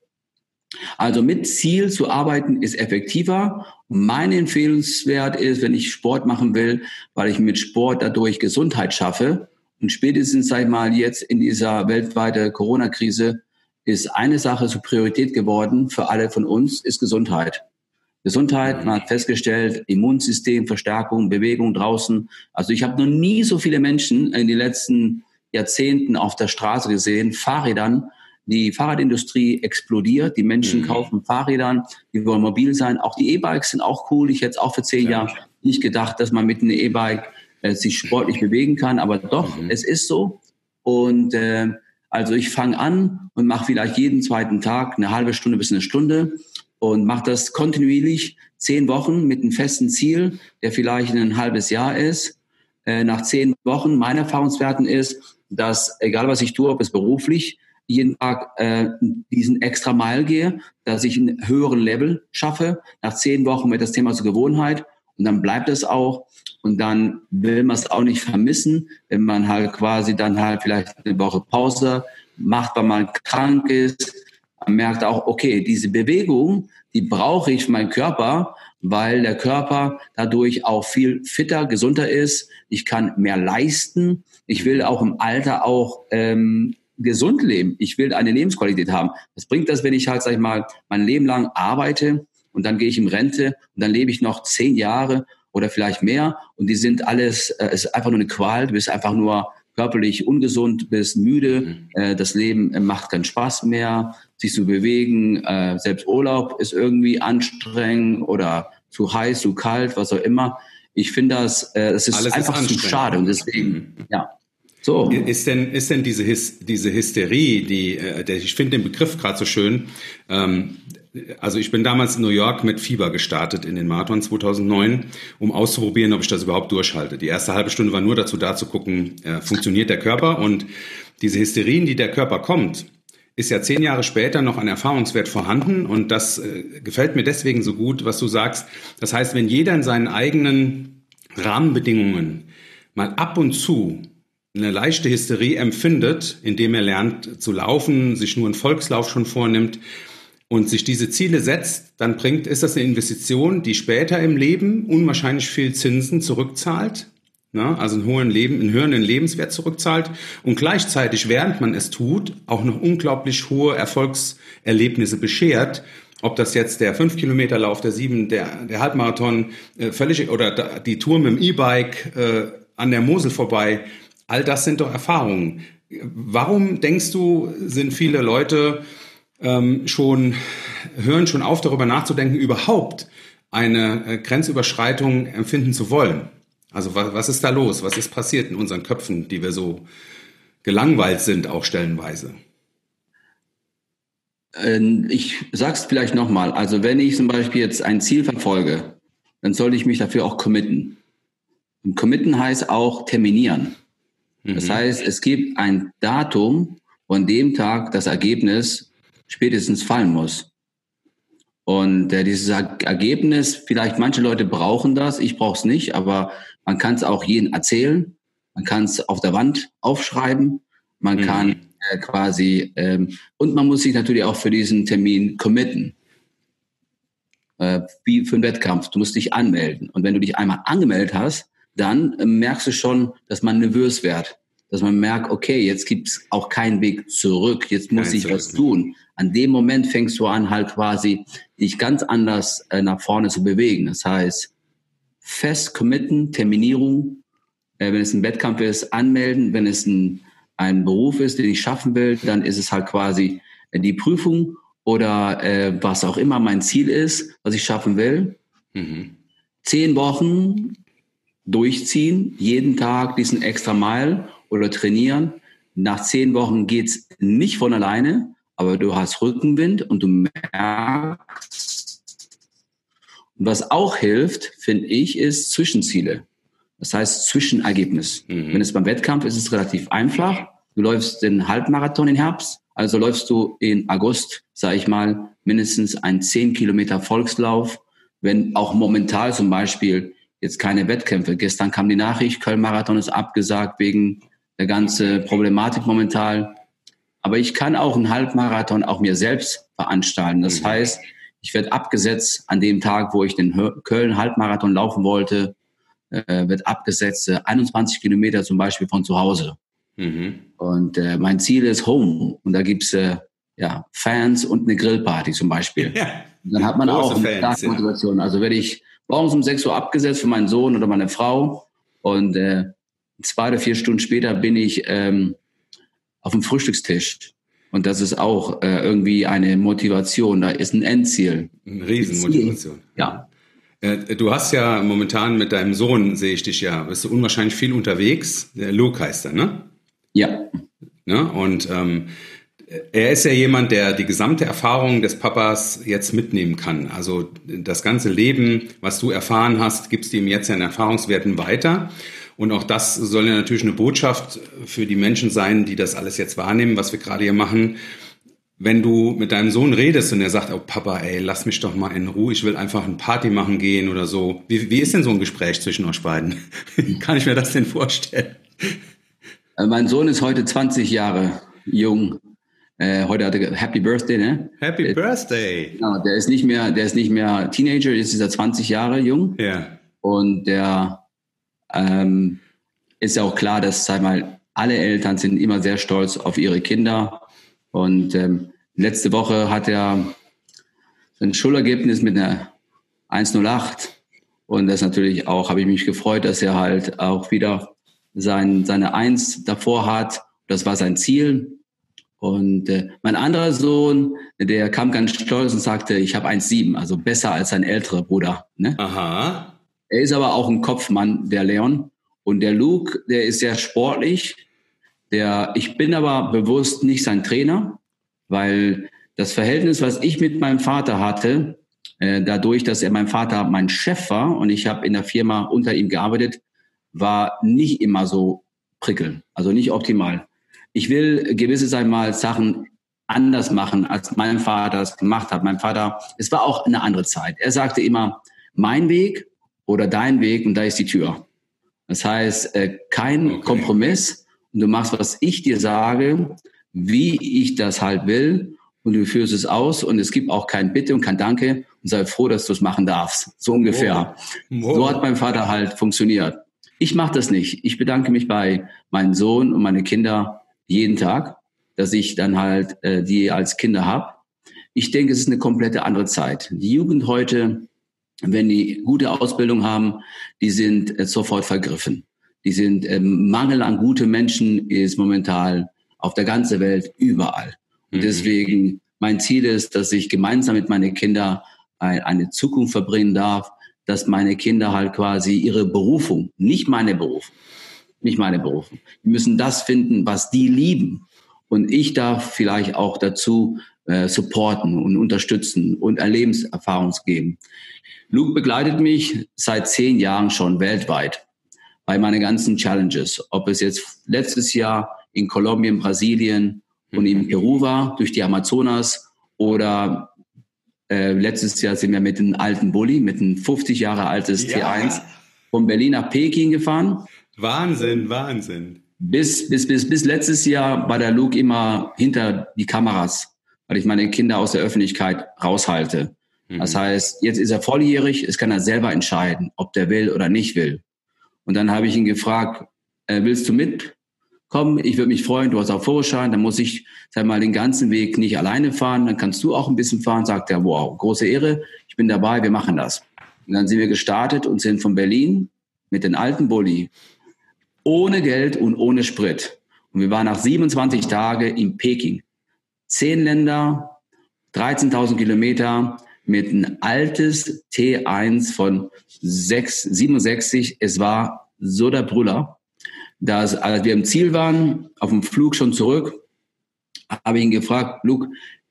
Also mit Ziel zu arbeiten ist effektiver. Mein Empfehlenswert ist, wenn ich Sport machen will, weil ich mit Sport dadurch Gesundheit schaffe. Und spätestens, sag ich mal, jetzt in dieser weltweiten Corona-Krise ist eine Sache zur Priorität geworden für alle von uns, ist Gesundheit. Gesundheit, man hat festgestellt, Immunsystem, Verstärkung, Bewegung draußen. Also ich habe noch nie so viele Menschen in den letzten Jahrzehnten auf der Straße gesehen, Fahrrädern. Die Fahrradindustrie explodiert, die Menschen mhm. kaufen Fahrrädern, die wollen mobil sein. Auch die E-Bikes sind auch cool. Ich hätte auch für zehn Jahre nicht gedacht, dass man mit einem E-Bike äh, sich sportlich bewegen kann, aber doch, mhm. es ist so. Und äh, also ich fange an und mache vielleicht jeden zweiten Tag eine halbe Stunde bis eine Stunde und mache das kontinuierlich zehn Wochen mit einem festen Ziel, der vielleicht ein halbes Jahr ist. Äh, nach zehn Wochen, mein Erfahrungswerten ist, dass egal was ich tue, ob es beruflich, jeden Tag äh, diesen extra Mile gehe, dass ich einen höheren Level schaffe. Nach zehn Wochen wird das Thema zur Gewohnheit und dann bleibt es auch. Und dann will man es auch nicht vermissen, wenn man halt quasi dann halt vielleicht eine Woche Pause macht, weil man krank ist. Man merkt auch, okay, diese Bewegung, die brauche ich für meinen Körper, weil der Körper dadurch auch viel fitter, gesunder ist. Ich kann mehr leisten. Ich will auch im Alter auch ähm, gesund leben. Ich will eine Lebensqualität haben. Was bringt das, wenn ich halt, sag ich mal, mein Leben lang arbeite und dann gehe ich in Rente und dann lebe ich noch zehn Jahre oder vielleicht mehr und die sind alles, äh, es ist einfach nur eine Qual, du bist einfach nur körperlich ungesund, bist müde, mhm. äh, das Leben äh, macht keinen Spaß mehr, sich zu bewegen, äh, selbst Urlaub ist irgendwie anstrengend oder zu heiß, zu kalt, was auch immer. Ich finde das, äh, das ist Alles einfach ist zu schade und deswegen, ja. So. Ist denn, ist denn diese, Hys diese Hysterie, die, äh, der, ich finde den Begriff gerade so schön, ähm, also ich bin damals in New York mit Fieber gestartet in den Marathon 2009, um auszuprobieren, ob ich das überhaupt durchhalte. Die erste halbe Stunde war nur dazu da zu gucken, äh, funktioniert der Körper und diese Hysterien, die der Körper kommt, ist ja zehn Jahre später noch ein Erfahrungswert vorhanden und das äh, gefällt mir deswegen so gut, was du sagst. Das heißt, wenn jeder in seinen eigenen Rahmenbedingungen mal ab und zu eine leichte Hysterie empfindet, indem er lernt zu laufen, sich nur einen Volkslauf schon vornimmt und sich diese Ziele setzt, dann bringt, ist das eine Investition, die später im Leben unwahrscheinlich viel Zinsen zurückzahlt, ne? also einen hohen Leben, einen höheren Lebenswert zurückzahlt und gleichzeitig, während man es tut, auch noch unglaublich hohe Erfolgserlebnisse beschert. Ob das jetzt der 5-Kilometer-Lauf, der 7, der, der Halbmarathon, äh, völlig, oder die Tour mit dem E-Bike äh, an der Mosel vorbei, All das sind doch Erfahrungen. Warum denkst du, sind viele Leute ähm, schon, hören schon auf, darüber nachzudenken, überhaupt eine äh, Grenzüberschreitung empfinden zu wollen? Also was, was ist da los? Was ist passiert in unseren Köpfen, die wir so gelangweilt sind, auch stellenweise? Ähm, ich sag's vielleicht nochmal. Also wenn ich zum Beispiel jetzt ein Ziel verfolge, dann sollte ich mich dafür auch committen. Und committen heißt auch terminieren. Das mhm. heißt, es gibt ein Datum, von dem Tag das Ergebnis spätestens fallen muss. Und äh, dieses Ergebnis, vielleicht manche Leute brauchen das, ich brauche es nicht, aber man kann es auch jedem erzählen, man kann es auf der Wand aufschreiben, man mhm. kann äh, quasi, ähm, und man muss sich natürlich auch für diesen Termin committen. Äh, wie für einen Wettkampf, du musst dich anmelden. Und wenn du dich einmal angemeldet hast, dann äh, merkst du schon, dass man nervös wird. Dass man merkt, okay, jetzt gibt's auch keinen Weg zurück, jetzt muss Kein ich was tun. An dem Moment fängst du an, halt quasi dich ganz anders äh, nach vorne zu bewegen. Das heißt, fest committen, Terminierung, äh, wenn es ein Wettkampf ist, anmelden, wenn es ein, ein Beruf ist, den ich schaffen will, dann ist es halt quasi äh, die Prüfung oder äh, was auch immer mein Ziel ist, was ich schaffen will. Mhm. Zehn Wochen durchziehen, jeden Tag diesen extra Mile oder trainieren. Nach zehn Wochen geht's nicht von alleine, aber du hast Rückenwind und du merkst. Und was auch hilft, finde ich, ist Zwischenziele. Das heißt Zwischenergebnis. Mhm. Wenn es beim Wettkampf ist, ist es relativ einfach. Du läufst den Halbmarathon im Herbst, also läufst du in August, sage ich mal, mindestens ein 10 Kilometer Volkslauf. Wenn auch momentan zum Beispiel jetzt keine Wettkämpfe. Gestern kam die Nachricht, Köln-Marathon ist abgesagt wegen der ganzen Problematik momentan. Aber ich kann auch einen Halbmarathon auch mir selbst veranstalten. Das mhm. heißt, ich werde abgesetzt an dem Tag, wo ich den Köln-Halbmarathon laufen wollte, äh, wird abgesetzt, äh, 21 Kilometer zum Beispiel von zu Hause. Mhm. Und äh, mein Ziel ist Home. Und da gibt's äh, ja, Fans und eine Grillparty zum Beispiel. Ja. dann hat man Große auch eine starke Motivation. Ja. Also werde ich morgens um 6 Uhr abgesetzt für meinen Sohn oder meine Frau. Und äh, zwei oder vier Stunden später bin ich ähm, auf dem Frühstückstisch. Und das ist auch äh, irgendwie eine Motivation. Da ist ein Endziel. Eine Riesenmotivation. Ja. Äh, du hast ja momentan mit deinem Sohn, sehe ich dich ja, bist du unwahrscheinlich viel unterwegs. Der Luke heißt er, ne? Ja. Ne? Und ähm, er ist ja jemand, der die gesamte Erfahrung des Papas jetzt mitnehmen kann. Also das ganze Leben, was du erfahren hast, gibst du ihm jetzt ja in Erfahrungswerten weiter. Und auch das soll ja natürlich eine Botschaft für die Menschen sein, die das alles jetzt wahrnehmen, was wir gerade hier machen. Wenn du mit deinem Sohn redest und er sagt, oh Papa, ey, lass mich doch mal in Ruhe, ich will einfach ein Party machen gehen oder so. Wie, wie ist denn so ein Gespräch zwischen euch beiden? Wie kann ich mir das denn vorstellen? Äh, mein Sohn ist heute 20 Jahre jung äh, heute hatte Happy Birthday, ne? Happy der, Birthday. Genau, der ist nicht mehr, der ist nicht mehr Teenager, jetzt ist er 20 Jahre jung. Ja. Und der ähm, ist ja auch klar, dass, sag mal, alle Eltern sind immer sehr stolz auf ihre Kinder. Und ähm, letzte Woche hat er ein Schulergebnis mit einer 108. Und das natürlich auch, habe ich mich gefreut, dass er halt auch wieder sein, seine Eins davor hat. Das war sein Ziel. Und äh, mein anderer Sohn, der kam ganz stolz und sagte, ich habe 1,7, also besser als sein älterer Bruder. Ne? Aha. Er ist aber auch ein Kopfmann, der Leon. Und der Luke, der ist sehr sportlich. Der, ich bin aber bewusst nicht sein Trainer, weil das Verhältnis, was ich mit meinem Vater hatte, äh, dadurch, dass er mein Vater mein Chef war und ich habe in der Firma unter ihm gearbeitet, war nicht immer so prickeln, also nicht optimal ich will gewisse sagen mal Sachen anders machen, als mein Vater es gemacht hat. Mein Vater, es war auch eine andere Zeit. Er sagte immer, mein Weg oder dein Weg und da ist die Tür. Das heißt, äh, kein okay. Kompromiss und du machst, was ich dir sage, wie ich das halt will und du führst es aus und es gibt auch kein Bitte und kein Danke und sei froh, dass du es machen darfst. So ungefähr. Oh. Oh. So hat mein Vater halt funktioniert. Ich mache das nicht. Ich bedanke mich bei meinem Sohn und meine Kinder jeden Tag, dass ich dann halt äh, die als Kinder habe. Ich denke, es ist eine komplette andere Zeit. Die Jugend heute, wenn die gute Ausbildung haben, die sind äh, sofort vergriffen. Die sind äh, Mangel an gute Menschen ist momentan auf der ganzen Welt überall. Und mhm. deswegen mein Ziel ist, dass ich gemeinsam mit meinen Kindern eine Zukunft verbringen darf, dass meine Kinder halt quasi ihre Berufung, nicht meine Berufung, nicht meine Berufung. Die müssen das finden, was die lieben. Und ich darf vielleicht auch dazu äh, supporten und unterstützen und Erlebenserfahrung geben. Luke begleitet mich seit zehn Jahren schon weltweit bei meinen ganzen Challenges. Ob es jetzt letztes Jahr in Kolumbien, Brasilien und in Peru war, durch die Amazonas oder äh, letztes Jahr sind wir mit einem alten Bulli, mit einem 50 Jahre altes ja. T1 von Berlin nach Peking gefahren. Wahnsinn, Wahnsinn. Bis, bis, bis, bis letztes Jahr war der Luke immer hinter die Kameras, weil ich meine Kinder aus der Öffentlichkeit raushalte. Mhm. Das heißt, jetzt ist er volljährig, es kann er selber entscheiden, ob der will oder nicht will. Und dann habe ich ihn gefragt, äh, willst du mitkommen? Ich würde mich freuen, du hast auch Führerschein, dann muss ich, sag mal, den ganzen Weg nicht alleine fahren, dann kannst du auch ein bisschen fahren. Sagt er, wow, große Ehre, ich bin dabei, wir machen das. Und dann sind wir gestartet und sind von Berlin mit den alten Bulli ohne Geld und ohne Sprit. Und wir waren nach 27 Tagen in Peking. Zehn Länder, 13.000 Kilometer mit ein altes T1 von 6, 67. Es war so der Brüller. Dass, als wir im Ziel waren, auf dem Flug schon zurück, habe ich ihn gefragt, Luke,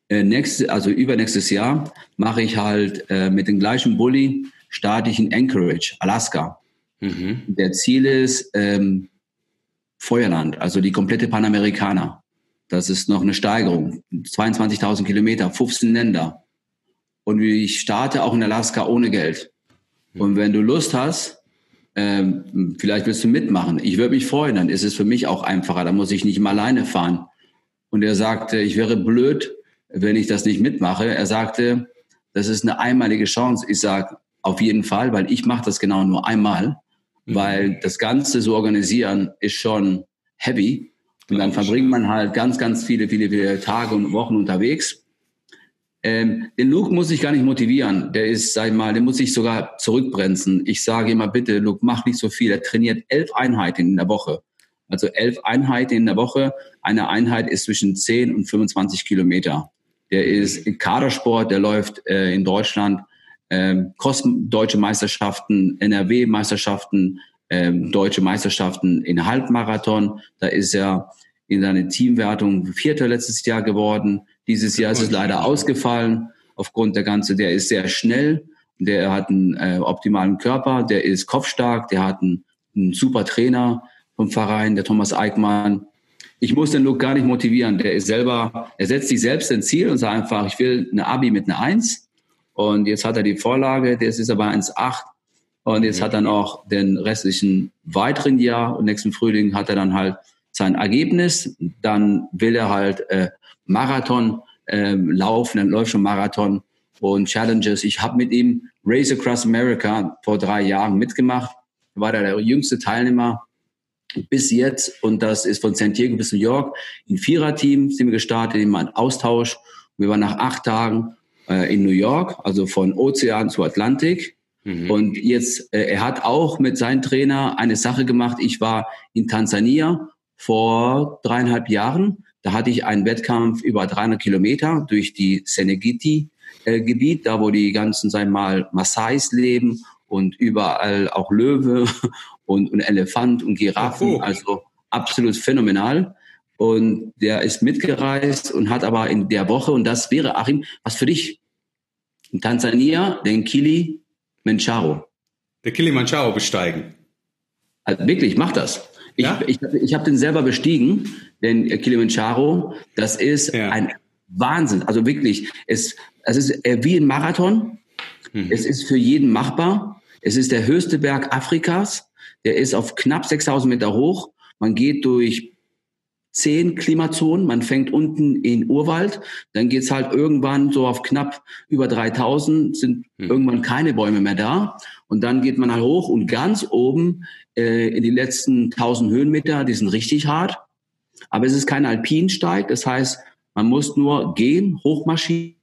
äh, nächstes, also übernächstes Jahr mache ich halt äh, mit dem gleichen Bulli, starte ich in Anchorage, Alaska. Mhm. Der Ziel ist ähm, Feuerland, also die komplette Panamerikaner. Das ist noch eine Steigerung. 22.000 Kilometer, 15 Länder. Und ich starte auch in Alaska ohne Geld. Und wenn du Lust hast, ähm, vielleicht willst du mitmachen. Ich würde mich freuen, dann ist es für mich auch einfacher, dann muss ich nicht mal alleine fahren. Und er sagte, ich wäre blöd, wenn ich das nicht mitmache. Er sagte, das ist eine einmalige Chance. Ich sage, auf jeden Fall, weil ich mache das genau nur einmal, mhm. weil das Ganze zu organisieren ist schon heavy. Und dann verbringt man halt ganz, ganz viele, viele, viele Tage und Wochen unterwegs. Ähm, den Luke muss ich gar nicht motivieren. Der ist, sag ich mal, der muss sich sogar zurückbremsen. Ich sage immer, bitte, Luke, mach nicht so viel. Er trainiert elf Einheiten in der Woche. Also elf Einheiten in der Woche. Eine Einheit ist zwischen 10 und 25 Kilometer. Der ist Kadersport, der läuft äh, in Deutschland ähm, Kosten, deutsche Meisterschaften, NRW-Meisterschaften, ähm, deutsche Meisterschaften in Halbmarathon. Da ist er in seiner Teamwertung Vierter letztes Jahr geworden. Dieses Jahr ist es leider ausgefallen aufgrund der ganze, der ist sehr schnell, der hat einen äh, optimalen Körper, der ist kopfstark, der hat einen, einen super Trainer vom Verein, der Thomas Eickmann. Ich muss den Luke gar nicht motivieren. Der ist selber, er setzt sich selbst ein Ziel und sagt einfach, ich will eine Abi mit einer Eins. Und jetzt hat er die Vorlage, das ist aber 1,8. Und jetzt mhm. hat er noch den restlichen weiteren Jahr und nächsten Frühling hat er dann halt sein Ergebnis. Dann will er halt äh, Marathon ähm, laufen, dann läuft schon Marathon und Challenges. Ich habe mit ihm Race Across America vor drei Jahren mitgemacht, war da der jüngste Teilnehmer bis jetzt und das ist von San Diego bis New York. In Viererteam sind wir gestartet, immer ein Austausch. Wir waren nach acht Tagen äh, in New York, also von Ozean zu Atlantik. Mhm. Und jetzt, äh, er hat auch mit seinem Trainer eine Sache gemacht. Ich war in Tansania vor dreieinhalb Jahren da hatte ich einen Wettkampf über 300 Kilometer durch die Senegiti-Gebiet, äh, da wo die ganzen, sagen wir mal, Maasais leben und überall auch Löwe und, und Elefant und Giraffen. Also absolut phänomenal. Und der ist mitgereist und hat aber in der Woche, und das wäre, Achim, was für dich, in Tansania den Kilimanjaro. Der Kilimanjaro besteigen. Also wirklich, mach das. Ich, ja? ich, ich habe den selber bestiegen, den Kilimanjaro. Das ist ja. ein Wahnsinn. Also wirklich, es, es ist wie ein Marathon. Mhm. Es ist für jeden machbar. Es ist der höchste Berg Afrikas. Der ist auf knapp 6000 Meter hoch. Man geht durch zehn Klimazonen. Man fängt unten in Urwald, dann geht's halt irgendwann so auf knapp über 3000, sind hm. irgendwann keine Bäume mehr da. Und dann geht man halt hoch und ganz oben äh, in die letzten 1000 Höhenmeter, die sind richtig hart. Aber es ist kein Alpinsteig, das heißt, man muss nur gehen, hochmarschieren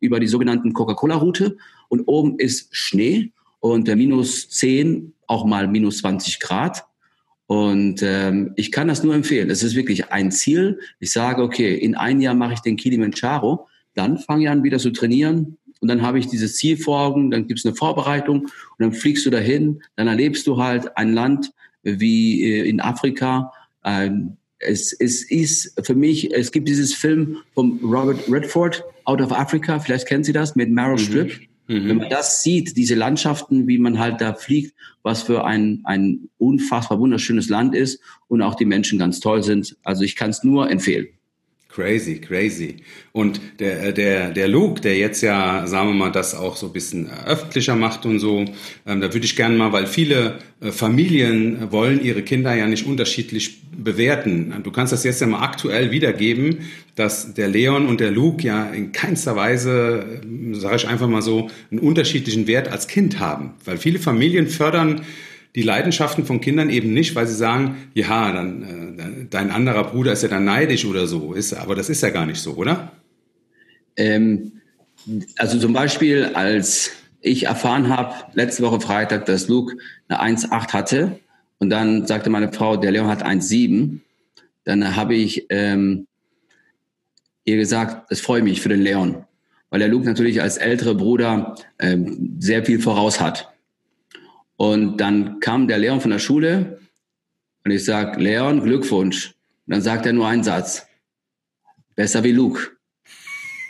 über die sogenannten Coca-Cola-Route und oben ist Schnee und der minus 10, auch mal minus 20 Grad. Und ähm, ich kann das nur empfehlen. Es ist wirklich ein Ziel. Ich sage, okay, in ein Jahr mache ich den Kilimanjaro, dann fange ich an, wieder zu trainieren. Und dann habe ich dieses Ziel vor Augen, dann gibt es eine Vorbereitung und dann fliegst du dahin, dann erlebst du halt ein Land wie äh, in Afrika. Ähm, es, es ist für mich, es gibt dieses Film von Robert Redford, Out of Africa, vielleicht kennen Sie das, mit Meryl mhm. Streep. Mhm. Wenn man das sieht, diese Landschaften, wie man halt da fliegt, was für ein, ein unfassbar wunderschönes Land ist und auch die Menschen ganz toll sind. Also ich kann es nur empfehlen. Crazy, crazy. Und der, äh, der, der Luke, der jetzt ja, sagen wir mal, das auch so ein bisschen äh, öffentlicher macht und so, ähm, da würde ich gerne mal, weil viele äh, Familien wollen ihre Kinder ja nicht unterschiedlich bewerten. Du kannst das jetzt ja mal aktuell wiedergeben, dass der Leon und der Luke ja in keinster Weise, äh, sage ich einfach mal so, einen unterschiedlichen Wert als Kind haben. Weil viele Familien fördern die Leidenschaften von Kindern eben nicht, weil sie sagen, ja, dann äh, dein anderer Bruder ist ja dann neidisch oder so. Ist, aber das ist ja gar nicht so, oder? Ähm, also zum Beispiel, als ich erfahren habe, letzte Woche Freitag, dass Luke eine 1,8 hatte und dann sagte meine Frau, der Leon hat 1,7, dann habe ich ähm, ihr gesagt, es freut mich für den Leon, weil der Luke natürlich als älterer Bruder ähm, sehr viel voraus hat. Und dann kam der Leon von der Schule und ich sag, Leon, Glückwunsch. Und dann sagt er nur einen Satz. Besser wie Luke.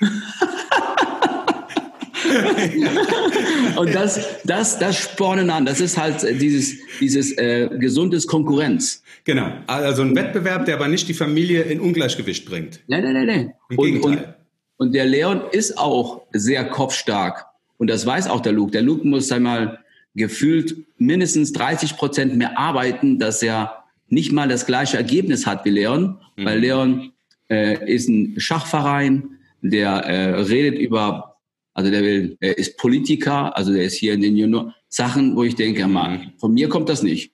und das, das, das spornen an. Das ist halt dieses, dieses äh, gesundes Konkurrenz. Genau. Also ein Wettbewerb, der aber nicht die Familie in Ungleichgewicht bringt. Nein, nein, nein, nein. Im und, Gegenteil. Und, und der Leon ist auch sehr kopfstark. Und das weiß auch der Luke. Der Luke muss einmal gefühlt mindestens 30 Prozent mehr arbeiten, dass er nicht mal das gleiche Ergebnis hat wie Leon, mhm. weil Leon äh, ist ein Schachverein, der äh, redet über, also der will, er ist Politiker, also der ist hier in den Junior Sachen, wo ich denke, mhm. man, von mir kommt das nicht.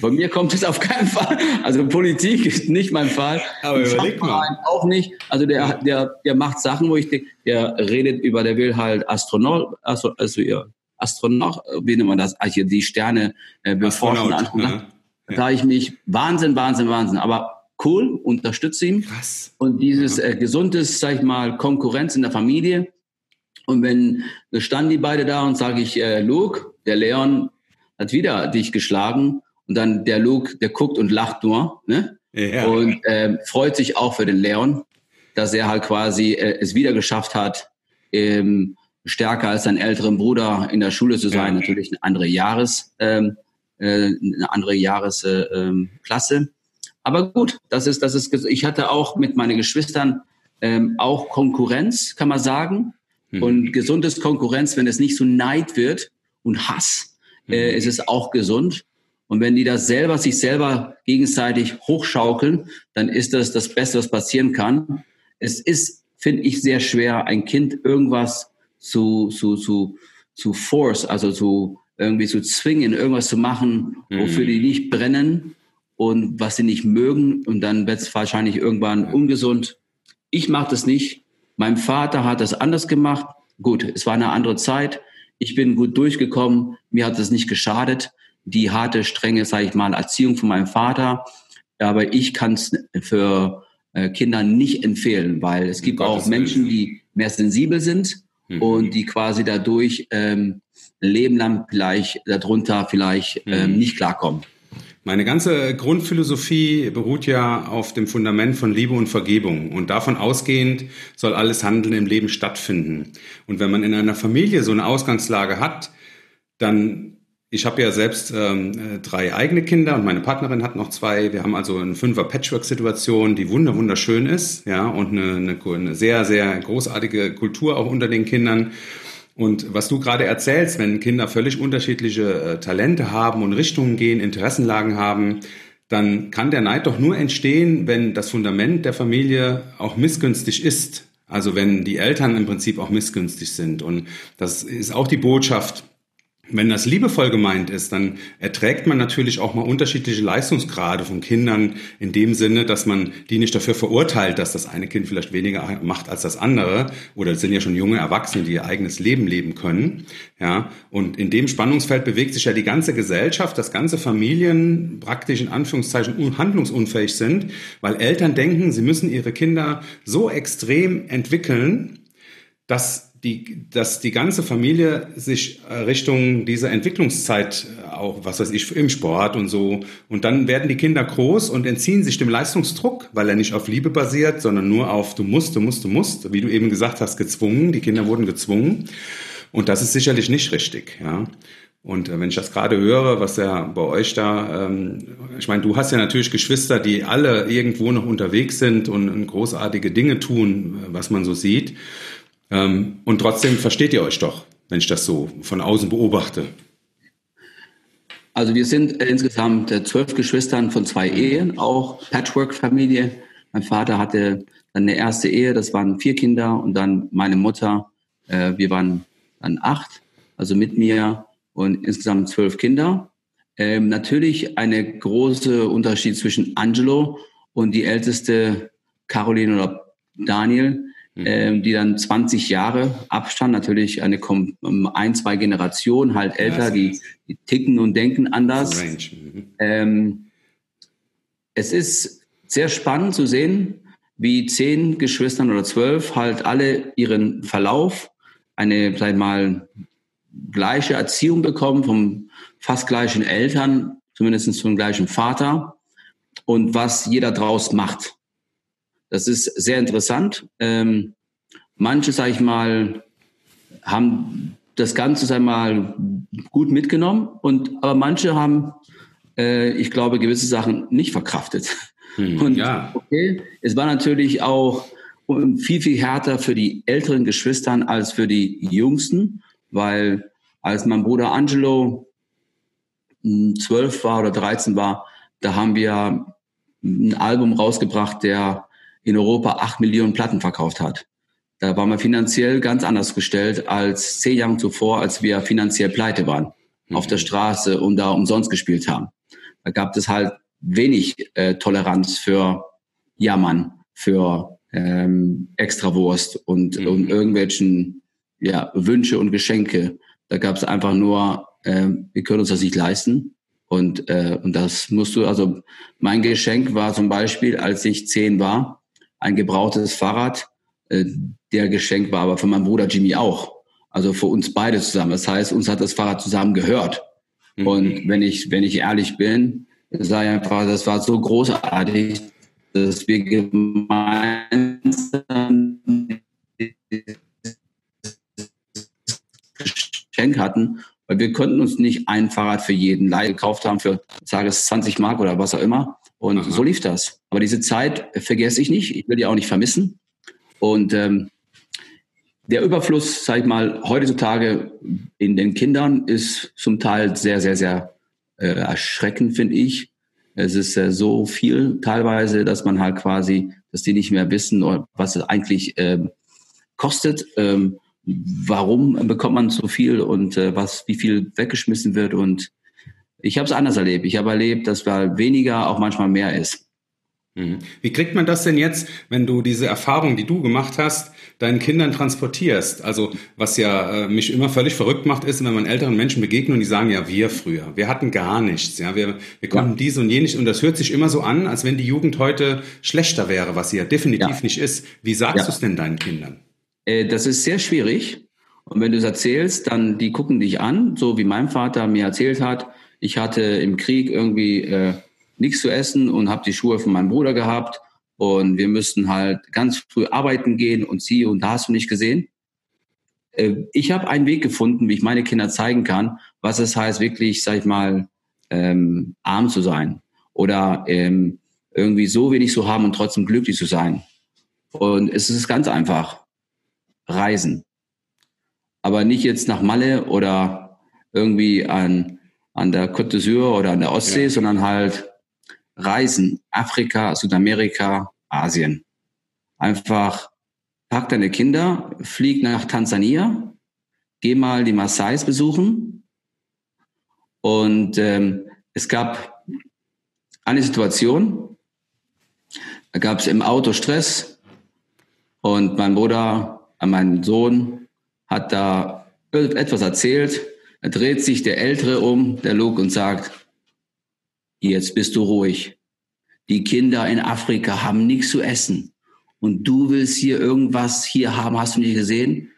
Von mir kommt es auf keinen Fall. Also Politik ist nicht mein Fall. Aber überleg mal. Auch nicht. Also der, der, der macht Sachen, wo ich denke, der redet über, der will halt Astronaut, also, also ja, Astronaut, wie nennt man das? Also die Sterne äh, beforschen. Ne? ja. Da ich mich Wahnsinn, Wahnsinn, Wahnsinn. Aber cool, unterstütze ihn. Krass. Und dieses äh, gesundes, sag ich mal, Konkurrenz in der Familie. Und wenn standen die beide da und sage ich, äh, Luke, der Leon hat wieder dich geschlagen und dann der Luke, der guckt und lacht nur, ne? Ja. Und ähm, freut sich auch für den Leon, dass er halt quasi äh, es wieder geschafft hat, ähm, stärker als sein älteren Bruder in der Schule zu sein. Ja. Natürlich eine andere Jahres, ähm, äh, eine andere Jahresklasse. Äh, ähm, Klasse. Aber gut, das ist, das ist. Ich hatte auch mit meinen Geschwistern ähm, auch Konkurrenz, kann man sagen. Mhm. Und gesundes Konkurrenz, wenn es nicht so Neid wird und Hass, äh, mhm. ist es auch gesund. Und wenn die das selber, sich selber gegenseitig hochschaukeln, dann ist das das Beste, was passieren kann. Es ist, finde ich, sehr schwer, ein Kind irgendwas zu, zu, zu, zu force, also zu irgendwie zu zwingen, irgendwas zu machen, wofür mhm. die nicht brennen und was sie nicht mögen. Und dann wird es wahrscheinlich irgendwann ungesund. Ich mache das nicht. Mein Vater hat das anders gemacht. Gut, es war eine andere Zeit. Ich bin gut durchgekommen. Mir hat das nicht geschadet die harte, strenge, sage ich mal, Erziehung von meinem Vater. Aber ich kann es für äh, Kinder nicht empfehlen, weil es gibt auch Menschen, die mehr sensibel sind mhm. und die quasi dadurch ähm, Leben lang vielleicht darunter vielleicht ähm, mhm. nicht klarkommen. Meine ganze Grundphilosophie beruht ja auf dem Fundament von Liebe und Vergebung. Und davon ausgehend soll alles Handeln im Leben stattfinden. Und wenn man in einer Familie so eine Ausgangslage hat, dann ich habe ja selbst ähm, äh, drei eigene Kinder und meine Partnerin hat noch zwei. Wir haben also eine fünfer Patchwork-Situation, die wunder wunderschön ist, ja, und eine, eine, eine sehr, sehr großartige Kultur auch unter den Kindern. Und was du gerade erzählst, wenn Kinder völlig unterschiedliche äh, Talente haben und Richtungen gehen, Interessenlagen haben, dann kann der Neid doch nur entstehen, wenn das Fundament der Familie auch missgünstig ist. Also wenn die Eltern im Prinzip auch missgünstig sind. Und das ist auch die Botschaft wenn das liebevoll gemeint ist, dann erträgt man natürlich auch mal unterschiedliche Leistungsgrade von Kindern in dem Sinne, dass man die nicht dafür verurteilt, dass das eine Kind vielleicht weniger macht als das andere. Oder es sind ja schon junge Erwachsene, die ihr eigenes Leben leben können. Ja, und in dem Spannungsfeld bewegt sich ja die ganze Gesellschaft, dass ganze Familien praktisch in Anführungszeichen handlungsunfähig sind, weil Eltern denken, sie müssen ihre Kinder so extrem entwickeln, dass die, dass die ganze Familie sich äh, Richtung dieser Entwicklungszeit äh, auch, was weiß ich, im Sport und so, und dann werden die Kinder groß und entziehen sich dem Leistungsdruck, weil er nicht auf Liebe basiert, sondern nur auf du musst, du musst, du musst, wie du eben gesagt hast, gezwungen. Die Kinder wurden gezwungen. Und das ist sicherlich nicht richtig, ja. Und äh, wenn ich das gerade höre, was ja bei euch da, ähm, ich meine, du hast ja natürlich Geschwister, die alle irgendwo noch unterwegs sind und, und großartige Dinge tun, was man so sieht. Ähm, und trotzdem versteht ihr euch doch, wenn ich das so von außen beobachte. Also wir sind insgesamt äh, zwölf Geschwistern von zwei Ehen, auch Patchwork-Familie. Mein Vater hatte dann eine erste Ehe, das waren vier Kinder und dann meine Mutter. Äh, wir waren dann acht, also mit mir und insgesamt zwölf Kinder. Ähm, natürlich eine große Unterschied zwischen Angelo und die älteste Caroline oder Daniel. Mhm. Ähm, die dann 20 Jahre Abstand, natürlich eine ein, zwei Generationen halt älter, die, die, ticken und denken anders. Mhm. Ähm, es ist sehr spannend zu sehen, wie zehn Geschwistern oder zwölf halt alle ihren Verlauf, eine, vielleicht mal, gleiche Erziehung bekommen vom fast gleichen Eltern, zumindest vom gleichen Vater und was jeder draus macht. Das ist sehr interessant. Ähm, manche, sage ich mal, haben das Ganze, sag ich mal, gut mitgenommen und aber manche haben, äh, ich glaube, gewisse Sachen nicht verkraftet. Hm, und ja. okay, es war natürlich auch viel, viel härter für die älteren Geschwistern als für die jüngsten, weil als mein Bruder Angelo zwölf war oder 13 war, da haben wir ein Album rausgebracht, der in Europa acht Millionen Platten verkauft hat. Da waren wir finanziell ganz anders gestellt als zehn Jahre zuvor, als wir finanziell pleite waren mhm. auf der Straße und da umsonst gespielt haben. Da gab es halt wenig äh, Toleranz für Jammern, für ähm, Extrawurst und, mhm. und irgendwelchen ja, Wünsche und Geschenke. Da gab es einfach nur, äh, wir können uns das nicht leisten. Und, äh, und das musst du, also mein Geschenk war zum Beispiel, als ich zehn war, ein gebrauchtes Fahrrad. Äh, der Geschenk war aber von meinem Bruder Jimmy auch. Also für uns beide zusammen. Das heißt, uns hat das Fahrrad zusammen gehört. Mhm. Und wenn ich, wenn ich ehrlich bin, sei einfach, das war so großartig, dass wir gemeinsam Geschenk hatten weil wir konnten uns nicht ein Fahrrad für jeden Leih gekauft haben für, sage es 20 Mark oder was auch immer. Und Aha. so lief das. Aber diese Zeit vergesse ich nicht. Ich will die auch nicht vermissen. Und ähm, der Überfluss, sag ich mal, heutzutage in den Kindern ist zum Teil sehr, sehr, sehr äh, erschreckend, finde ich. Es ist äh, so viel teilweise, dass man halt quasi, dass die nicht mehr wissen, was es eigentlich äh, kostet. Ähm, warum bekommt man so viel und äh, was, wie viel weggeschmissen wird. Und ich habe es anders erlebt. Ich habe erlebt, dass weil weniger auch manchmal mehr ist. Mhm. Wie kriegt man das denn jetzt, wenn du diese Erfahrung, die du gemacht hast, deinen Kindern transportierst? Also was ja äh, mich immer völlig verrückt macht, ist, wenn man älteren Menschen begegnet und die sagen, ja, wir früher, wir hatten gar nichts, ja, wir, wir konnten ja. dies und jenes und das hört sich immer so an, als wenn die Jugend heute schlechter wäre, was sie ja definitiv ja. nicht ist. Wie sagst ja. du es denn deinen Kindern? Äh, das ist sehr schwierig. Und wenn du es erzählst, dann die gucken dich an, so wie mein Vater mir erzählt hat. Ich hatte im Krieg irgendwie äh, nichts zu essen und habe die Schuhe von meinem Bruder gehabt. Und wir müssten halt ganz früh arbeiten gehen und sie und da hast du nicht gesehen. Äh, ich habe einen Weg gefunden, wie ich meine Kinder zeigen kann, was es heißt, wirklich, sag ich mal, ähm, arm zu sein oder ähm, irgendwie so wenig zu haben und trotzdem glücklich zu sein. Und es ist ganz einfach reisen. Aber nicht jetzt nach Malle oder irgendwie an, an der Côte d'Azur oder an der Ostsee, ja. sondern halt reisen. Afrika, Südamerika, Asien. Einfach pack deine Kinder, flieg nach Tansania, geh mal die Maasais besuchen. Und ähm, es gab eine Situation, da gab es im Auto Stress und mein Bruder mein Sohn hat da etwas erzählt. Er dreht sich der Ältere um, der Luke, und sagt, jetzt bist du ruhig. Die Kinder in Afrika haben nichts zu essen. Und du willst hier irgendwas hier haben, hast du nicht gesehen?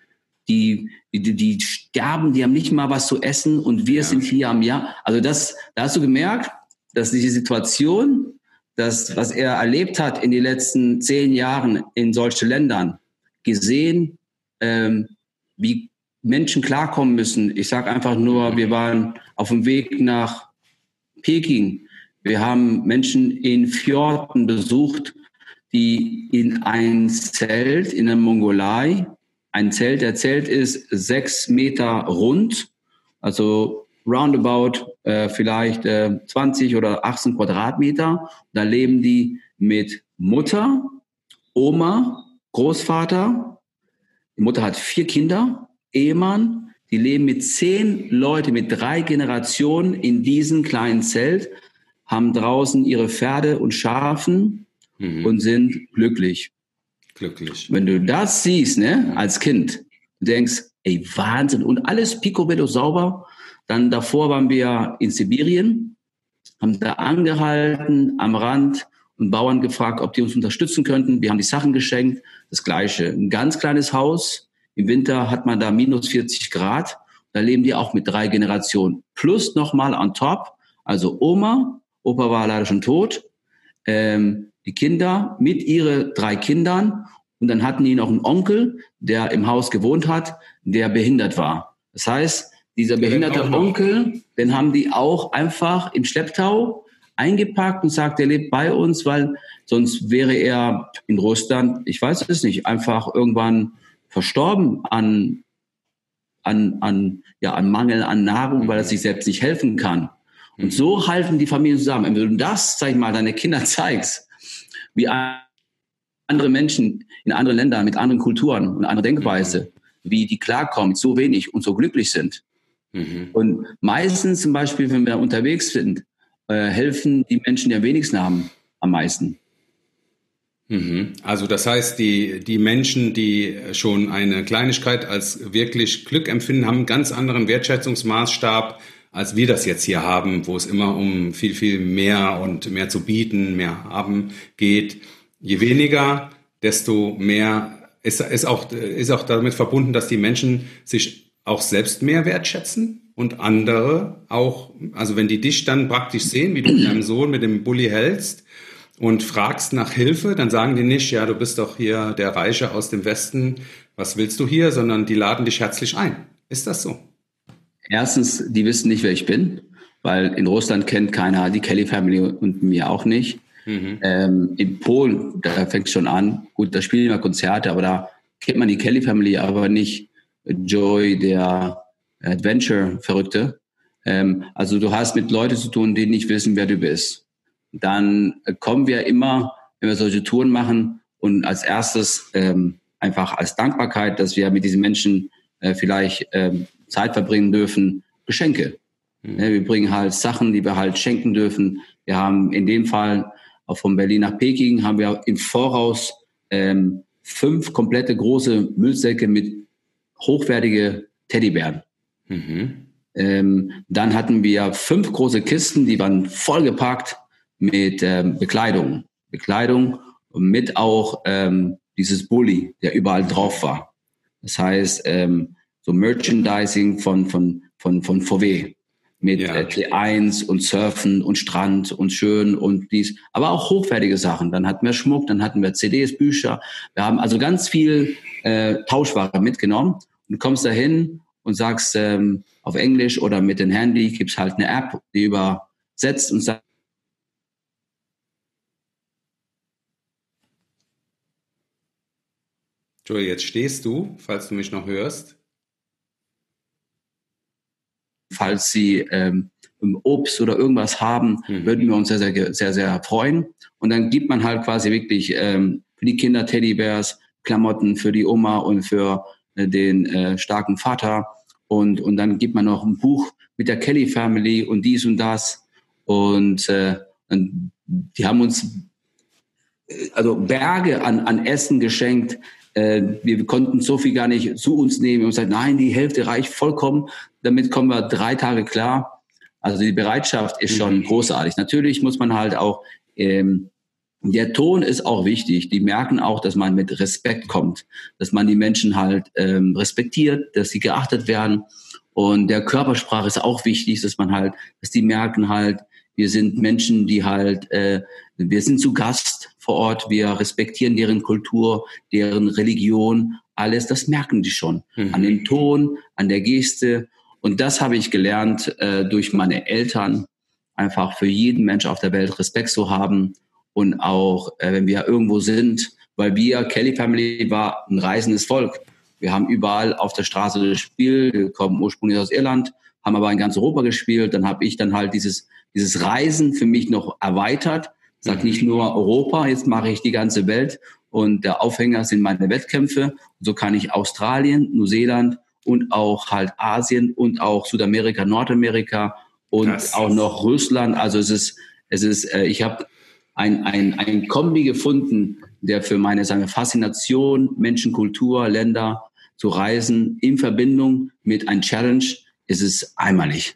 Die, die, die sterben, die haben nicht mal was zu essen und wir ja. sind hier am Jahr. Also das, da hast du gemerkt, dass diese Situation, das, was er erlebt hat in den letzten zehn Jahren in solchen Ländern, gesehen, ähm, wie Menschen klarkommen müssen. Ich sage einfach nur, wir waren auf dem Weg nach Peking. Wir haben Menschen in Fjorden besucht, die in ein Zelt in der Mongolei, ein Zelt, der Zelt ist sechs Meter rund, also roundabout äh, vielleicht äh, 20 oder 18 Quadratmeter. Da leben die mit Mutter, Oma, Großvater. Die Mutter hat vier Kinder, Ehemann. Die leben mit zehn Leuten, mit drei Generationen in diesem kleinen Zelt, haben draußen ihre Pferde und Schafen mhm. und sind glücklich. Glücklich. Wenn du das siehst, ne, als Kind, du denkst, ey, Wahnsinn. Und alles picobello sauber. Dann davor waren wir in Sibirien, haben da angehalten am Rand und Bauern gefragt, ob die uns unterstützen könnten. Wir haben die Sachen geschenkt. Das Gleiche. Ein ganz kleines Haus. Im Winter hat man da minus 40 Grad. Da leben die auch mit drei Generationen. Plus nochmal on top. Also Oma, Opa war leider schon tot. Ähm, die Kinder mit ihren drei Kindern. Und dann hatten die noch einen Onkel, der im Haus gewohnt hat, der behindert war. Das heißt, dieser behinderte Onkel, den haben die auch einfach im Schlepptau eingepackt und sagt, er lebt bei uns, weil sonst wäre er in Russland, ich weiß es nicht, einfach irgendwann verstorben an, an, an, ja, an Mangel an Nahrung, weil er sich selbst nicht helfen kann. Und so halten die Familien zusammen. Wenn du das, sag ich mal, deine Kinder zeigst, wie andere Menschen in anderen Ländern mit anderen Kulturen und einer Denkweise, wie die klarkommen, so wenig und so glücklich sind. Mhm. Und meistens zum Beispiel, wenn wir unterwegs sind, äh, helfen die Menschen, die am wenigsten haben, am meisten. Mhm. Also das heißt, die, die Menschen, die schon eine Kleinigkeit als wirklich Glück empfinden, haben einen ganz anderen Wertschätzungsmaßstab, als wir das jetzt hier haben, wo es immer um viel, viel mehr und mehr zu bieten, mehr haben geht. Je weniger, desto mehr ist, ist, auch, ist auch damit verbunden, dass die Menschen sich auch selbst mehr wertschätzen und andere auch, also wenn die dich dann praktisch sehen, wie du deinem Sohn mit dem Bulli hältst, und fragst nach Hilfe, dann sagen die nicht, ja, du bist doch hier der Reiche aus dem Westen, was willst du hier, sondern die laden dich herzlich ein. Ist das so? Erstens, die wissen nicht, wer ich bin, weil in Russland kennt keiner die Kelly Family und mir auch nicht. Mhm. Ähm, in Polen, da fängt es schon an. Gut, da spielen wir Konzerte, aber da kennt man die Kelly Family, aber nicht Joy, der Adventure-Verrückte. Ähm, also du hast mit Leuten zu tun, die nicht wissen, wer du bist dann kommen wir immer, wenn wir solche Touren machen und als erstes ähm, einfach als Dankbarkeit, dass wir mit diesen Menschen äh, vielleicht ähm, Zeit verbringen dürfen, Geschenke. Mhm. Ja, wir bringen halt Sachen, die wir halt schenken dürfen. Wir haben in dem Fall auch von Berlin nach Peking haben wir im Voraus ähm, fünf komplette große Müllsäcke mit hochwertige Teddybären. Mhm. Ähm, dann hatten wir fünf große Kisten, die waren vollgepackt mit ähm, Bekleidung. Bekleidung mit auch ähm, dieses Bully, der überall drauf war. Das heißt, ähm, so Merchandising von, von, von, von VW mit ja. äh, T1 und Surfen und Strand und schön und dies, aber auch hochwertige Sachen. Dann hatten wir Schmuck, dann hatten wir CDs, Bücher. Wir haben also ganz viel äh, Tauschware mitgenommen und kommst dahin und sagst ähm, auf Englisch oder mit dem Handy gibt's halt eine App, die übersetzt und sagt, Joel, jetzt stehst du, falls du mich noch hörst. Falls Sie ähm, Obst oder irgendwas haben, mhm. würden wir uns sehr, sehr, sehr, sehr freuen. Und dann gibt man halt quasi wirklich ähm, für die Kinder Teddybärs, Klamotten für die Oma und für äh, den äh, starken Vater. Und, und dann gibt man noch ein Buch mit der Kelly Family und dies und das. Und, äh, und die haben uns äh, also Berge an, an Essen geschenkt, äh, wir konnten so viel gar nicht zu uns nehmen und gesagt, nein, die Hälfte reicht vollkommen. Damit kommen wir drei Tage klar. Also die Bereitschaft ist schon mhm. großartig. Natürlich muss man halt auch, ähm, der Ton ist auch wichtig. Die merken auch, dass man mit Respekt kommt, dass man die Menschen halt ähm, respektiert, dass sie geachtet werden. Und der Körpersprache ist auch wichtig, dass man halt, dass die merken halt, wir sind Menschen, die halt, äh, wir sind zu Gast vor Ort, wir respektieren deren Kultur, deren Religion, alles, das merken die schon. Mhm. An dem Ton, an der Geste. Und das habe ich gelernt äh, durch meine Eltern, einfach für jeden Mensch auf der Welt Respekt zu haben. Und auch, äh, wenn wir irgendwo sind, weil wir, Kelly Family war ein reisendes Volk. Wir haben überall auf der Straße gespielt. Wir kommen ursprünglich aus Irland, haben aber in ganz Europa gespielt. Dann habe ich dann halt dieses, dieses Reisen für mich noch erweitert Sag nicht nur Europa, jetzt mache ich die ganze Welt und der Aufhänger sind meine Wettkämpfe. So kann ich Australien, Neuseeland und auch halt Asien und auch Südamerika, Nordamerika und das auch noch Russland. Also es ist, es ist, äh, ich habe ein, ein, ein Kombi gefunden, der für meine sagen wir, Faszination, Menschen, Kultur, Länder zu reisen in Verbindung mit einem Challenge ist es einmalig.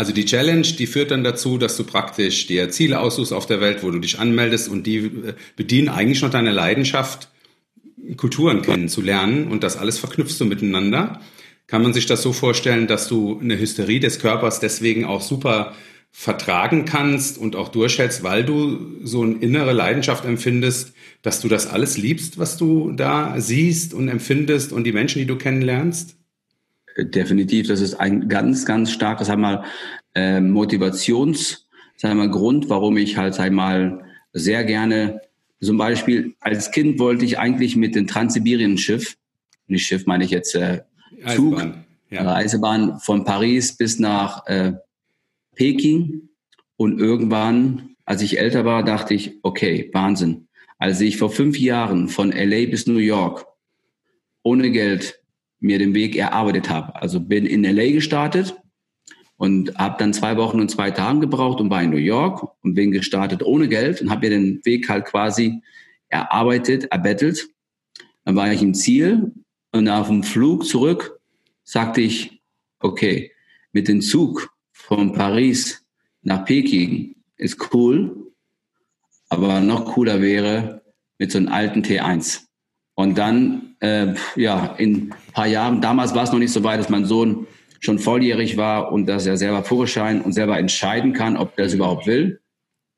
Also die Challenge, die führt dann dazu, dass du praktisch dir Ziele aussuchst auf der Welt, wo du dich anmeldest und die äh, bedienen eigentlich noch deine Leidenschaft, Kulturen kennenzulernen und das alles verknüpfst du miteinander. Kann man sich das so vorstellen, dass du eine Hysterie des Körpers deswegen auch super vertragen kannst und auch durchhältst, weil du so eine innere Leidenschaft empfindest, dass du das alles liebst, was du da siehst und empfindest und die Menschen, die du kennenlernst? Definitiv, das ist ein ganz, ganz starkes, sag mal, äh, Motivations, sag mal, Grund, warum ich halt, sag mal, sehr gerne, zum Beispiel als Kind wollte ich eigentlich mit dem Transsibirien-Schiff, nicht Schiff meine ich jetzt, äh, Zug, Eisebahn, ja. Reisebahn von Paris bis nach äh, Peking und irgendwann, als ich älter war, dachte ich, okay, Wahnsinn. Als ich vor fünf Jahren von LA bis New York ohne Geld mir den Weg erarbeitet habe, also bin in LA gestartet und habe dann zwei Wochen und zwei Tagen gebraucht und war in New York und bin gestartet ohne Geld und habe mir den Weg halt quasi erarbeitet, erbettelt. Dann war ich im Ziel und auf dem Flug zurück sagte ich, okay, mit dem Zug von Paris nach Peking ist cool, aber noch cooler wäre mit so einem alten T1. Und dann, äh, ja, in ein paar Jahren, damals war es noch nicht so weit, dass mein Sohn schon volljährig war und dass er selber Führerschein und selber entscheiden kann, ob er es überhaupt will.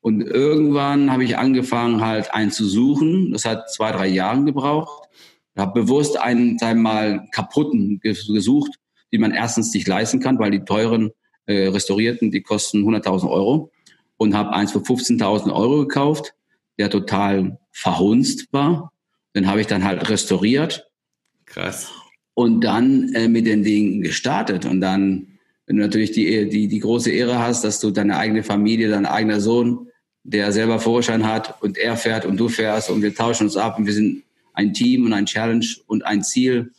Und irgendwann habe ich angefangen, halt einen zu suchen. Das hat zwei, drei Jahre gebraucht. Ich habe bewusst einen, sagen mal, kaputten gesucht, die man erstens nicht leisten kann, weil die teuren äh, restaurierten, die kosten 100.000 Euro und habe eins für 15.000 Euro gekauft, der total verhunzt war. Den habe ich dann halt restauriert. Krass. Und dann äh, mit den Dingen gestartet. Und dann, wenn du natürlich die, die, die große Ehre hast, dass du deine eigene Familie, dein eigener Sohn, der selber Vorschein hat und er fährt und du fährst und wir tauschen uns ab und wir sind ein Team und ein Challenge und ein Ziel.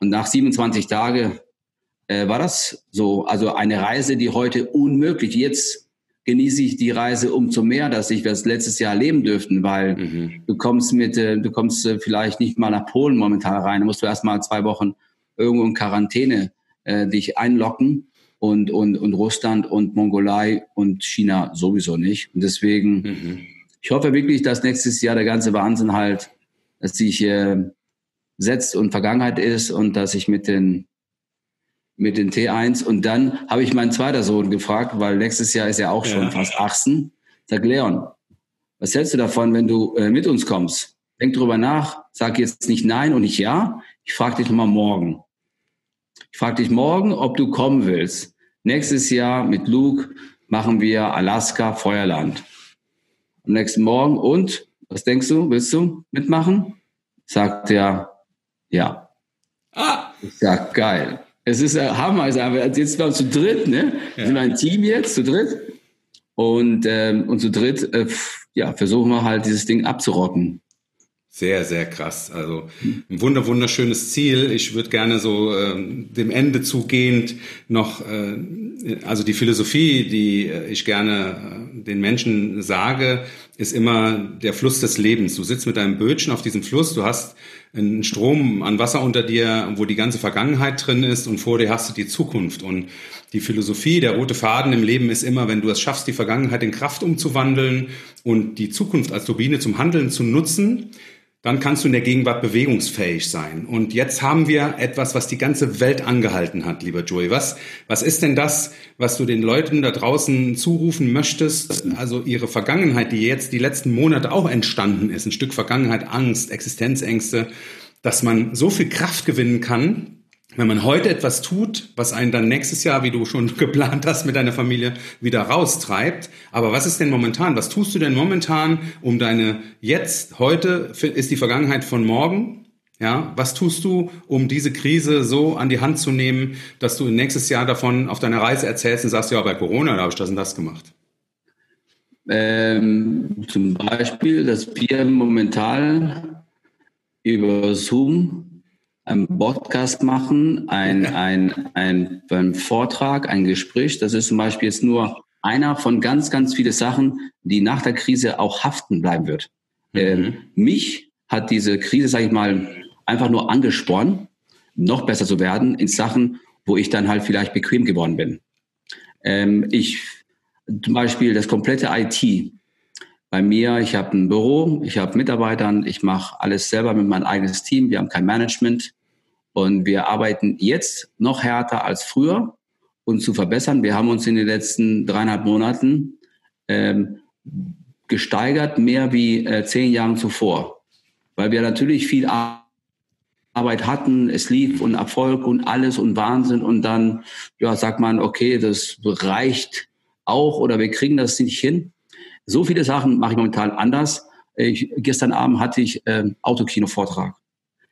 Und nach 27 Tagen äh, war das so. Also eine Reise, die heute unmöglich. Jetzt genieße ich die Reise umso mehr, dass ich das letztes Jahr erleben dürften, weil mhm. du kommst mit, äh, du kommst äh, vielleicht nicht mal nach Polen momentan rein. Da musst du erst mal zwei Wochen irgendwo in Quarantäne äh, dich einlocken und, und, und Russland und Mongolei und China sowieso nicht. Und deswegen, mhm. ich hoffe wirklich, dass nächstes Jahr der ganze Wahnsinn halt, dass sich äh, setzt und Vergangenheit ist und dass ich mit den mit den T1. Und dann habe ich meinen zweiter Sohn gefragt, weil nächstes Jahr ist er auch schon ja. fast 18. Sag, Leon, was hältst du davon, wenn du äh, mit uns kommst? Denk drüber nach, sag jetzt nicht nein und nicht ja. Ich frage dich nochmal morgen. Ich frage dich morgen, ob du kommen willst. Nächstes Jahr mit Luke machen wir Alaska Feuerland. Am nächsten Morgen und was denkst du? Willst du mitmachen? Sagt er ja. Ah. Ich sag geil. Es ist äh, Hammer. Also, jetzt waren wir zu dritt, ne? Wir sind ein Team jetzt, zu dritt. Und, ähm, und zu dritt, äh, ja, versuchen wir halt dieses Ding abzurocken. Sehr, sehr krass. Also ein wunder, wunderschönes Ziel. Ich würde gerne so äh, dem Ende zugehend noch, äh, also die Philosophie, die äh, ich gerne äh, den Menschen sage, ist immer der Fluss des Lebens. Du sitzt mit deinem Bötchen auf diesem Fluss, du hast einen Strom an Wasser unter dir, wo die ganze Vergangenheit drin ist und vor dir hast du die Zukunft. Und die Philosophie, der rote Faden im Leben ist immer, wenn du es schaffst, die Vergangenheit in Kraft umzuwandeln und die Zukunft als Turbine zum Handeln zu nutzen, dann kannst du in der Gegenwart bewegungsfähig sein. Und jetzt haben wir etwas, was die ganze Welt angehalten hat, lieber Joey. Was, was ist denn das, was du den Leuten da draußen zurufen möchtest? Also ihre Vergangenheit, die jetzt die letzten Monate auch entstanden ist, ein Stück Vergangenheit, Angst, Existenzängste, dass man so viel Kraft gewinnen kann, wenn man heute etwas tut, was einen dann nächstes Jahr, wie du schon geplant hast, mit deiner Familie wieder raustreibt. Aber was ist denn momentan? Was tust du denn momentan, um deine jetzt, heute ist die Vergangenheit von morgen? Ja, was tust du, um diese Krise so an die Hand zu nehmen, dass du nächstes Jahr davon auf deiner Reise erzählst und sagst, ja, bei Corona, da habe ich das und das gemacht? Ähm, zum Beispiel, dass wir momentan über Zoom einen Podcast machen, ein, ein, ein, ein Vortrag, ein Gespräch. Das ist zum Beispiel jetzt nur einer von ganz, ganz viele Sachen, die nach der Krise auch haften bleiben wird. Mhm. Ähm, mich hat diese Krise, sage ich mal, einfach nur angespornt, noch besser zu werden in Sachen, wo ich dann halt vielleicht bequem geworden bin. Ähm, ich zum Beispiel das komplette IT. Bei mir, ich habe ein Büro, ich habe Mitarbeitern, ich mache alles selber mit meinem eigenes Team. Wir haben kein Management. Und wir arbeiten jetzt noch härter als früher, uns zu verbessern. Wir haben uns in den letzten dreieinhalb Monaten ähm, gesteigert, mehr wie äh, zehn Jahren zuvor, weil wir natürlich viel Arbeit hatten, es lief und Erfolg und alles und Wahnsinn und dann ja sagt man, okay, das reicht auch oder wir kriegen das nicht hin. So viele Sachen mache ich momentan anders. Ich, gestern Abend hatte ich äh, Autokino-Vortrag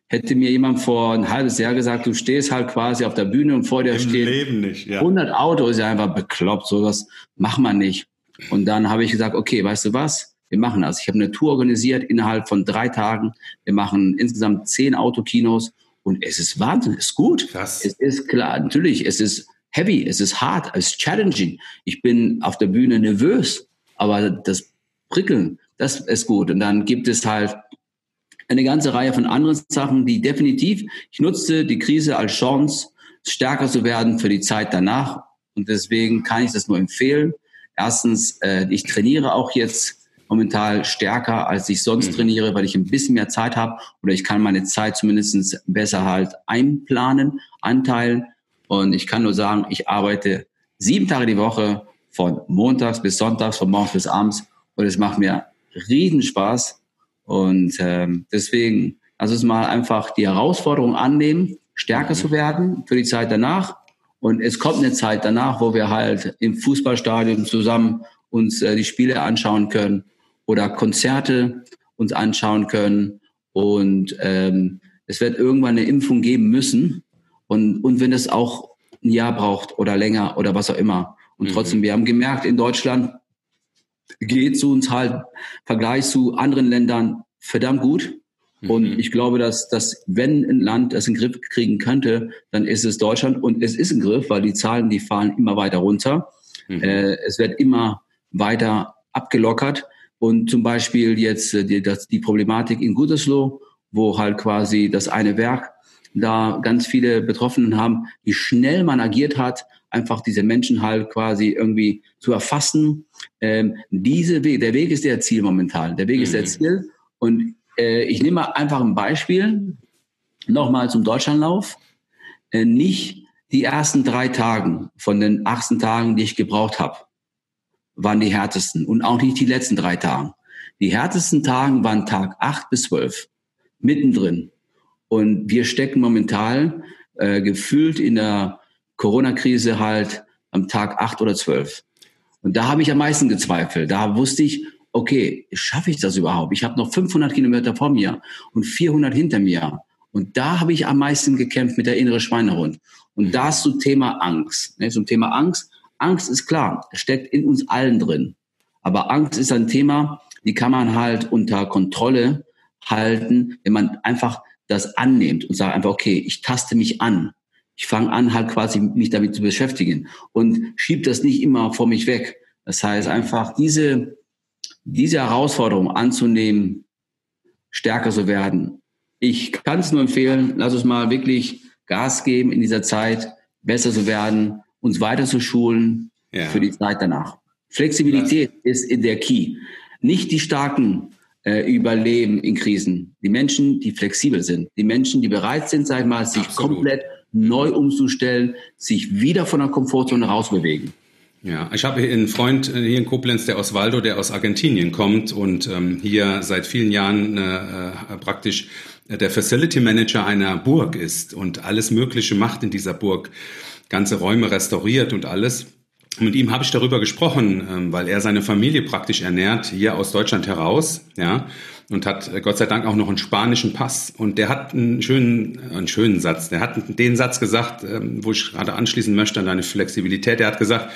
Hätte mir jemand vor ein halbes Jahr gesagt, du stehst halt quasi auf der Bühne und vor dir Im steht Leben nicht, ja. 100 Autos, ist ja einfach bekloppt, sowas macht man nicht. Und dann habe ich gesagt, okay, weißt du was? Wir machen das. Ich habe eine Tour organisiert innerhalb von drei Tagen. Wir machen insgesamt zehn Autokinos und es ist Wahnsinn, es ist gut. Krass. Es ist klar, natürlich, es ist heavy, es ist hart, es ist challenging. Ich bin auf der Bühne nervös, aber das Prickeln, das ist gut. Und dann gibt es halt eine ganze Reihe von anderen Sachen, die definitiv, ich nutzte die Krise als Chance, stärker zu werden für die Zeit danach. Und deswegen kann ich das nur empfehlen. Erstens, äh, ich trainiere auch jetzt momentan stärker, als ich sonst mhm. trainiere, weil ich ein bisschen mehr Zeit habe oder ich kann meine Zeit zumindest besser halt einplanen, anteilen. Und ich kann nur sagen, ich arbeite sieben Tage die Woche von montags bis sonntags, von morgens bis abends und es macht mir riesen Spaß. Und ähm, deswegen, lass uns mal einfach die Herausforderung annehmen, stärker mhm. zu werden für die Zeit danach. Und es kommt eine Zeit danach, wo wir halt im Fußballstadion zusammen uns äh, die Spiele anschauen können oder Konzerte uns anschauen können. Und ähm, es wird irgendwann eine Impfung geben müssen. Und, und wenn es auch ein Jahr braucht oder länger oder was auch immer. Und mhm. trotzdem, wir haben gemerkt, in Deutschland geht es uns halt im Vergleich zu anderen Ländern verdammt gut. Mhm. Und ich glaube, dass, dass wenn ein Land das in den Griff kriegen könnte, dann ist es Deutschland. Und es ist im Griff, weil die Zahlen, die fallen immer weiter runter. Mhm. Äh, es wird immer weiter abgelockert. Und zum Beispiel jetzt äh, die, das, die Problematik in Gütersloh, wo halt quasi das eine Werk da ganz viele Betroffenen haben, wie schnell man agiert hat, einfach diese Menschen halt quasi irgendwie zu erfassen. Ähm, diese Weg, der Weg ist der Ziel momentan. Der Weg mhm. ist der mhm. Ziel. Und äh, ich nehme mal einfach ein Beispiel nochmal zum Deutschlandlauf. Äh, nicht die ersten drei Tagen von den 18 Tagen, die ich gebraucht habe, waren die härtesten und auch nicht die letzten drei Tage. Die härtesten Tagen waren Tag acht bis zwölf, mittendrin. Und wir stecken momentan äh, gefühlt in der Corona-Krise halt am Tag acht oder zwölf. Und da habe ich am meisten gezweifelt. Da wusste ich, okay, schaffe ich das überhaupt? Ich habe noch 500 Kilometer vor mir und 400 hinter mir. Und da habe ich am meisten gekämpft mit der innere Schweinehund. Und das zum Thema Angst. Ne, zum Thema Angst Angst ist klar, steckt in uns allen drin. Aber Angst ist ein Thema, die kann man halt unter Kontrolle halten, wenn man einfach das annimmt und sagt einfach, okay, ich taste mich an. Ich fange an, halt quasi mich damit zu beschäftigen und schieb das nicht immer vor mich weg. Das heißt einfach, diese, diese Herausforderung anzunehmen, stärker zu werden. Ich kann es nur empfehlen, lass uns mal wirklich Gas geben in dieser Zeit, besser zu werden, uns weiter zu schulen ja. für die Zeit danach. Flexibilität ja. ist der Key. Nicht die Starken äh, überleben in Krisen. Die Menschen, die flexibel sind. Die Menschen, die bereit sind, sag ich mal, sich Absolut. komplett neu umzustellen, sich wieder von der Komfortzone rausbewegen. Ja, ich habe einen Freund äh, hier in Koblenz, der Osvaldo, der aus Argentinien kommt und ähm, hier seit vielen Jahren äh, äh, praktisch der Facility Manager einer Burg ist und alles Mögliche macht in dieser Burg ganze Räume restauriert und alles. Mit ihm habe ich darüber gesprochen, ähm, weil er seine Familie praktisch ernährt, hier aus Deutschland heraus, ja, und hat äh, Gott sei Dank auch noch einen spanischen Pass. Und der hat einen schönen, einen schönen Satz. Der hat den Satz gesagt, ähm, wo ich gerade anschließen möchte an deine Flexibilität. Der hat gesagt,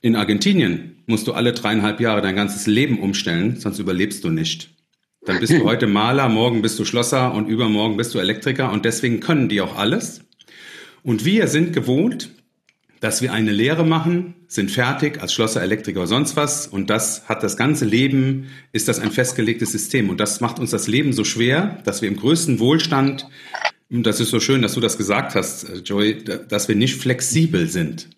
in Argentinien musst du alle dreieinhalb Jahre dein ganzes Leben umstellen, sonst überlebst du nicht. Dann bist du heute Maler, morgen bist du Schlosser und übermorgen bist du Elektriker und deswegen können die auch alles. Und wir sind gewohnt, dass wir eine Lehre machen, sind fertig als Schlosser, Elektriker oder sonst was. Und das hat das ganze Leben, ist das ein festgelegtes System. Und das macht uns das Leben so schwer, dass wir im größten Wohlstand, und das ist so schön, dass du das gesagt hast, Joey, dass wir nicht flexibel sind.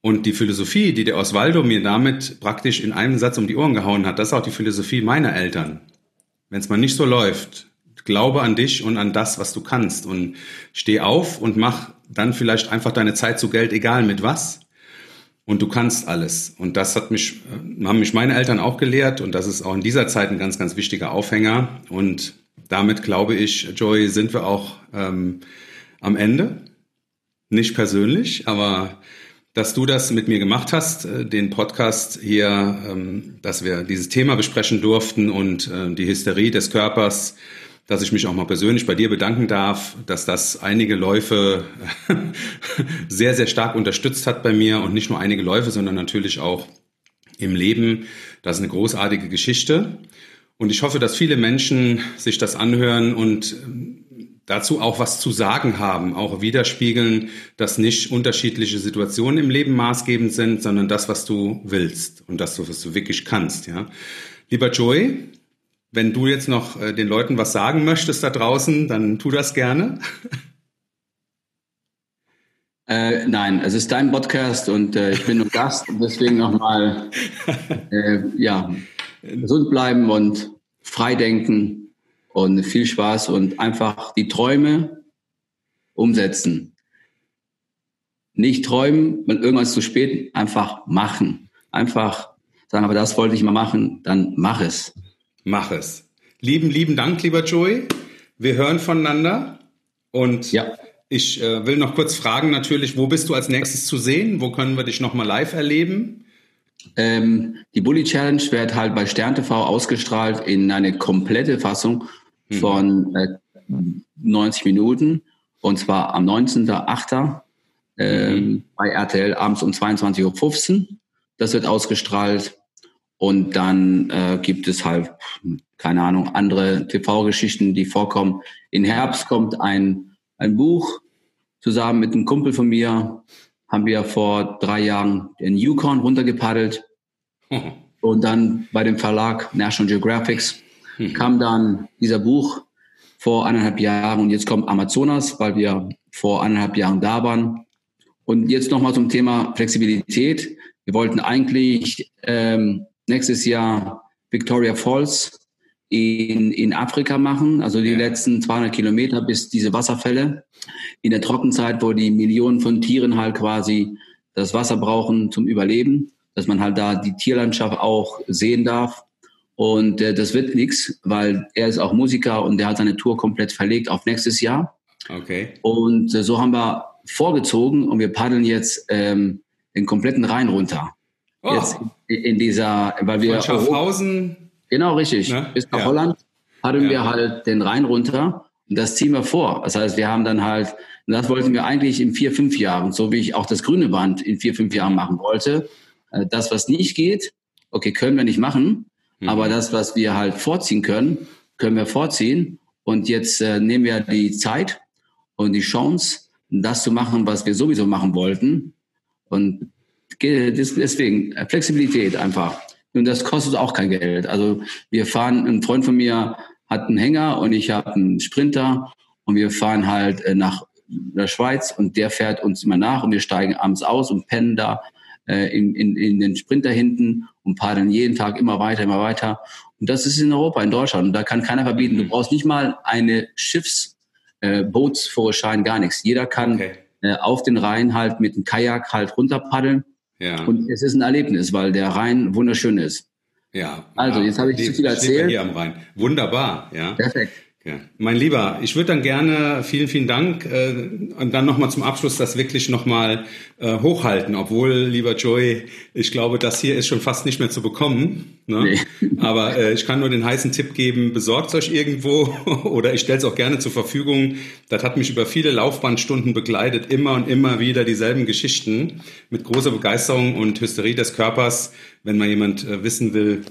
Und die Philosophie, die der Osvaldo mir damit praktisch in einem Satz um die Ohren gehauen hat, das ist auch die Philosophie meiner Eltern. Wenn es mal nicht so läuft, glaube an dich und an das, was du kannst und steh auf und mach dann vielleicht einfach deine Zeit zu Geld, egal mit was. Und du kannst alles. Und das hat mich, äh, haben mich meine Eltern auch gelehrt und das ist auch in dieser Zeit ein ganz, ganz wichtiger Aufhänger. Und damit glaube ich, Joey, sind wir auch ähm, am Ende. Nicht persönlich, aber dass du das mit mir gemacht hast, äh, den Podcast hier, ähm, dass wir dieses Thema besprechen durften und äh, die Hysterie des Körpers dass ich mich auch mal persönlich bei dir bedanken darf, dass das einige Läufe sehr, sehr stark unterstützt hat bei mir und nicht nur einige Läufe, sondern natürlich auch im Leben. Das ist eine großartige Geschichte. Und ich hoffe, dass viele Menschen sich das anhören und dazu auch was zu sagen haben, auch widerspiegeln, dass nicht unterschiedliche Situationen im Leben maßgebend sind, sondern das, was du willst und das, was du wirklich kannst, ja. Lieber Joey, wenn du jetzt noch äh, den Leuten was sagen möchtest da draußen, dann tu das gerne. Äh, nein, es ist dein Podcast und äh, ich bin nur Gast und deswegen nochmal, äh, ja, gesund bleiben und frei denken und viel Spaß und einfach die Träume umsetzen. Nicht träumen, wenn irgendwas zu spät, einfach machen. Einfach sagen, aber das wollte ich mal machen, dann mach es. Mach es. Lieben, lieben Dank, lieber Joey. Wir hören voneinander und ja. ich äh, will noch kurz fragen natürlich, wo bist du als nächstes zu sehen? Wo können wir dich nochmal live erleben? Ähm, die Bully Challenge wird halt bei Stern TV ausgestrahlt in eine komplette Fassung hm. von äh, 90 Minuten und zwar am 19.08. Äh, mhm. bei RTL abends um 22.15 Uhr. Das wird ausgestrahlt und dann äh, gibt es halt, keine Ahnung, andere TV-Geschichten, die vorkommen. In Herbst kommt ein, ein Buch zusammen mit einem Kumpel von mir, haben wir vor drei Jahren den Yukon runtergepaddelt. Mhm. Und dann bei dem Verlag National Geographics mhm. kam dann dieser Buch vor eineinhalb Jahren und jetzt kommt Amazonas, weil wir vor eineinhalb Jahren da waren. Und jetzt nochmal zum Thema Flexibilität. Wir wollten eigentlich ähm, nächstes Jahr Victoria Falls in, in Afrika machen, also die ja. letzten 200 Kilometer bis diese Wasserfälle in der Trockenzeit, wo die Millionen von Tieren halt quasi das Wasser brauchen zum Überleben, dass man halt da die Tierlandschaft auch sehen darf. Und äh, das wird nichts, weil er ist auch Musiker und der hat seine Tour komplett verlegt auf nächstes Jahr. Okay. Und äh, so haben wir vorgezogen und wir paddeln jetzt ähm, den kompletten Rhein runter. Oh. Jetzt in dieser, weil wir. Von Schaffhausen. Genau, richtig. Ne? Bis nach ja. Holland hatten ja. wir halt den Rhein runter und das ziehen wir vor. Das heißt, wir haben dann halt, und das wollten wir eigentlich in vier, fünf Jahren, so wie ich auch das grüne Band in vier, fünf Jahren machen wollte. Äh, das, was nicht geht, okay, können wir nicht machen. Mhm. Aber das, was wir halt vorziehen können, können wir vorziehen. Und jetzt äh, nehmen wir die Zeit und die Chance, das zu machen, was wir sowieso machen wollten. Und Deswegen äh, Flexibilität einfach. Und das kostet auch kein Geld. Also wir fahren, ein Freund von mir hat einen Hänger und ich habe einen Sprinter und wir fahren halt äh, nach der Schweiz und der fährt uns immer nach und wir steigen abends aus und pennen da äh, in, in, in den Sprinter hinten und paddeln jeden Tag immer weiter, immer weiter. Und das ist in Europa, in Deutschland. Und da kann keiner verbieten. Du mhm. brauchst nicht mal eine Schiffsbootsführerschein, äh, gar nichts. Jeder kann okay. äh, auf den Rhein halt mit dem Kajak halt runterpaddeln ja. Und es ist ein Erlebnis, weil der Rhein wunderschön ist. Ja. Also, jetzt habe ich zu viel erzählt. Hier am Rhein. Wunderbar, ja. Perfekt. Ja. Mein Lieber, ich würde dann gerne, vielen, vielen Dank, äh, und dann nochmal zum Abschluss das wirklich nochmal äh, hochhalten, obwohl, lieber Joey, ich glaube, das hier ist schon fast nicht mehr zu bekommen. Ne? Nee. Aber äh, ich kann nur den heißen Tipp geben, besorgt euch irgendwo oder ich stelle es auch gerne zur Verfügung. Das hat mich über viele Laufbahnstunden begleitet, immer und immer wieder dieselben Geschichten mit großer Begeisterung und Hysterie des Körpers, wenn mal jemand äh, wissen will,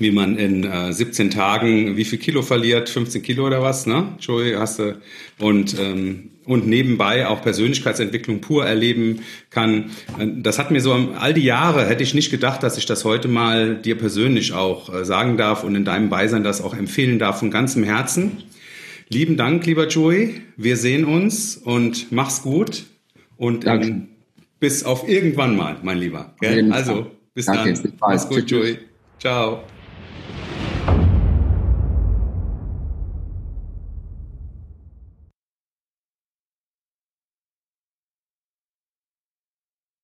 wie man in äh, 17 Tagen wie viel Kilo verliert, 15 Kilo oder was, ne? Joey, hast du und ähm, und nebenbei auch Persönlichkeitsentwicklung pur erleben kann. Das hat mir so all die Jahre hätte ich nicht gedacht, dass ich das heute mal dir persönlich auch äh, sagen darf und in deinem Beisein das auch empfehlen darf von ganzem Herzen. Lieben Dank, lieber Joey. Wir sehen uns und mach's gut und ähm, bis auf irgendwann mal, mein Lieber. Gell? Also bis Danke, dann. Mach's gut, Joey. Ciao.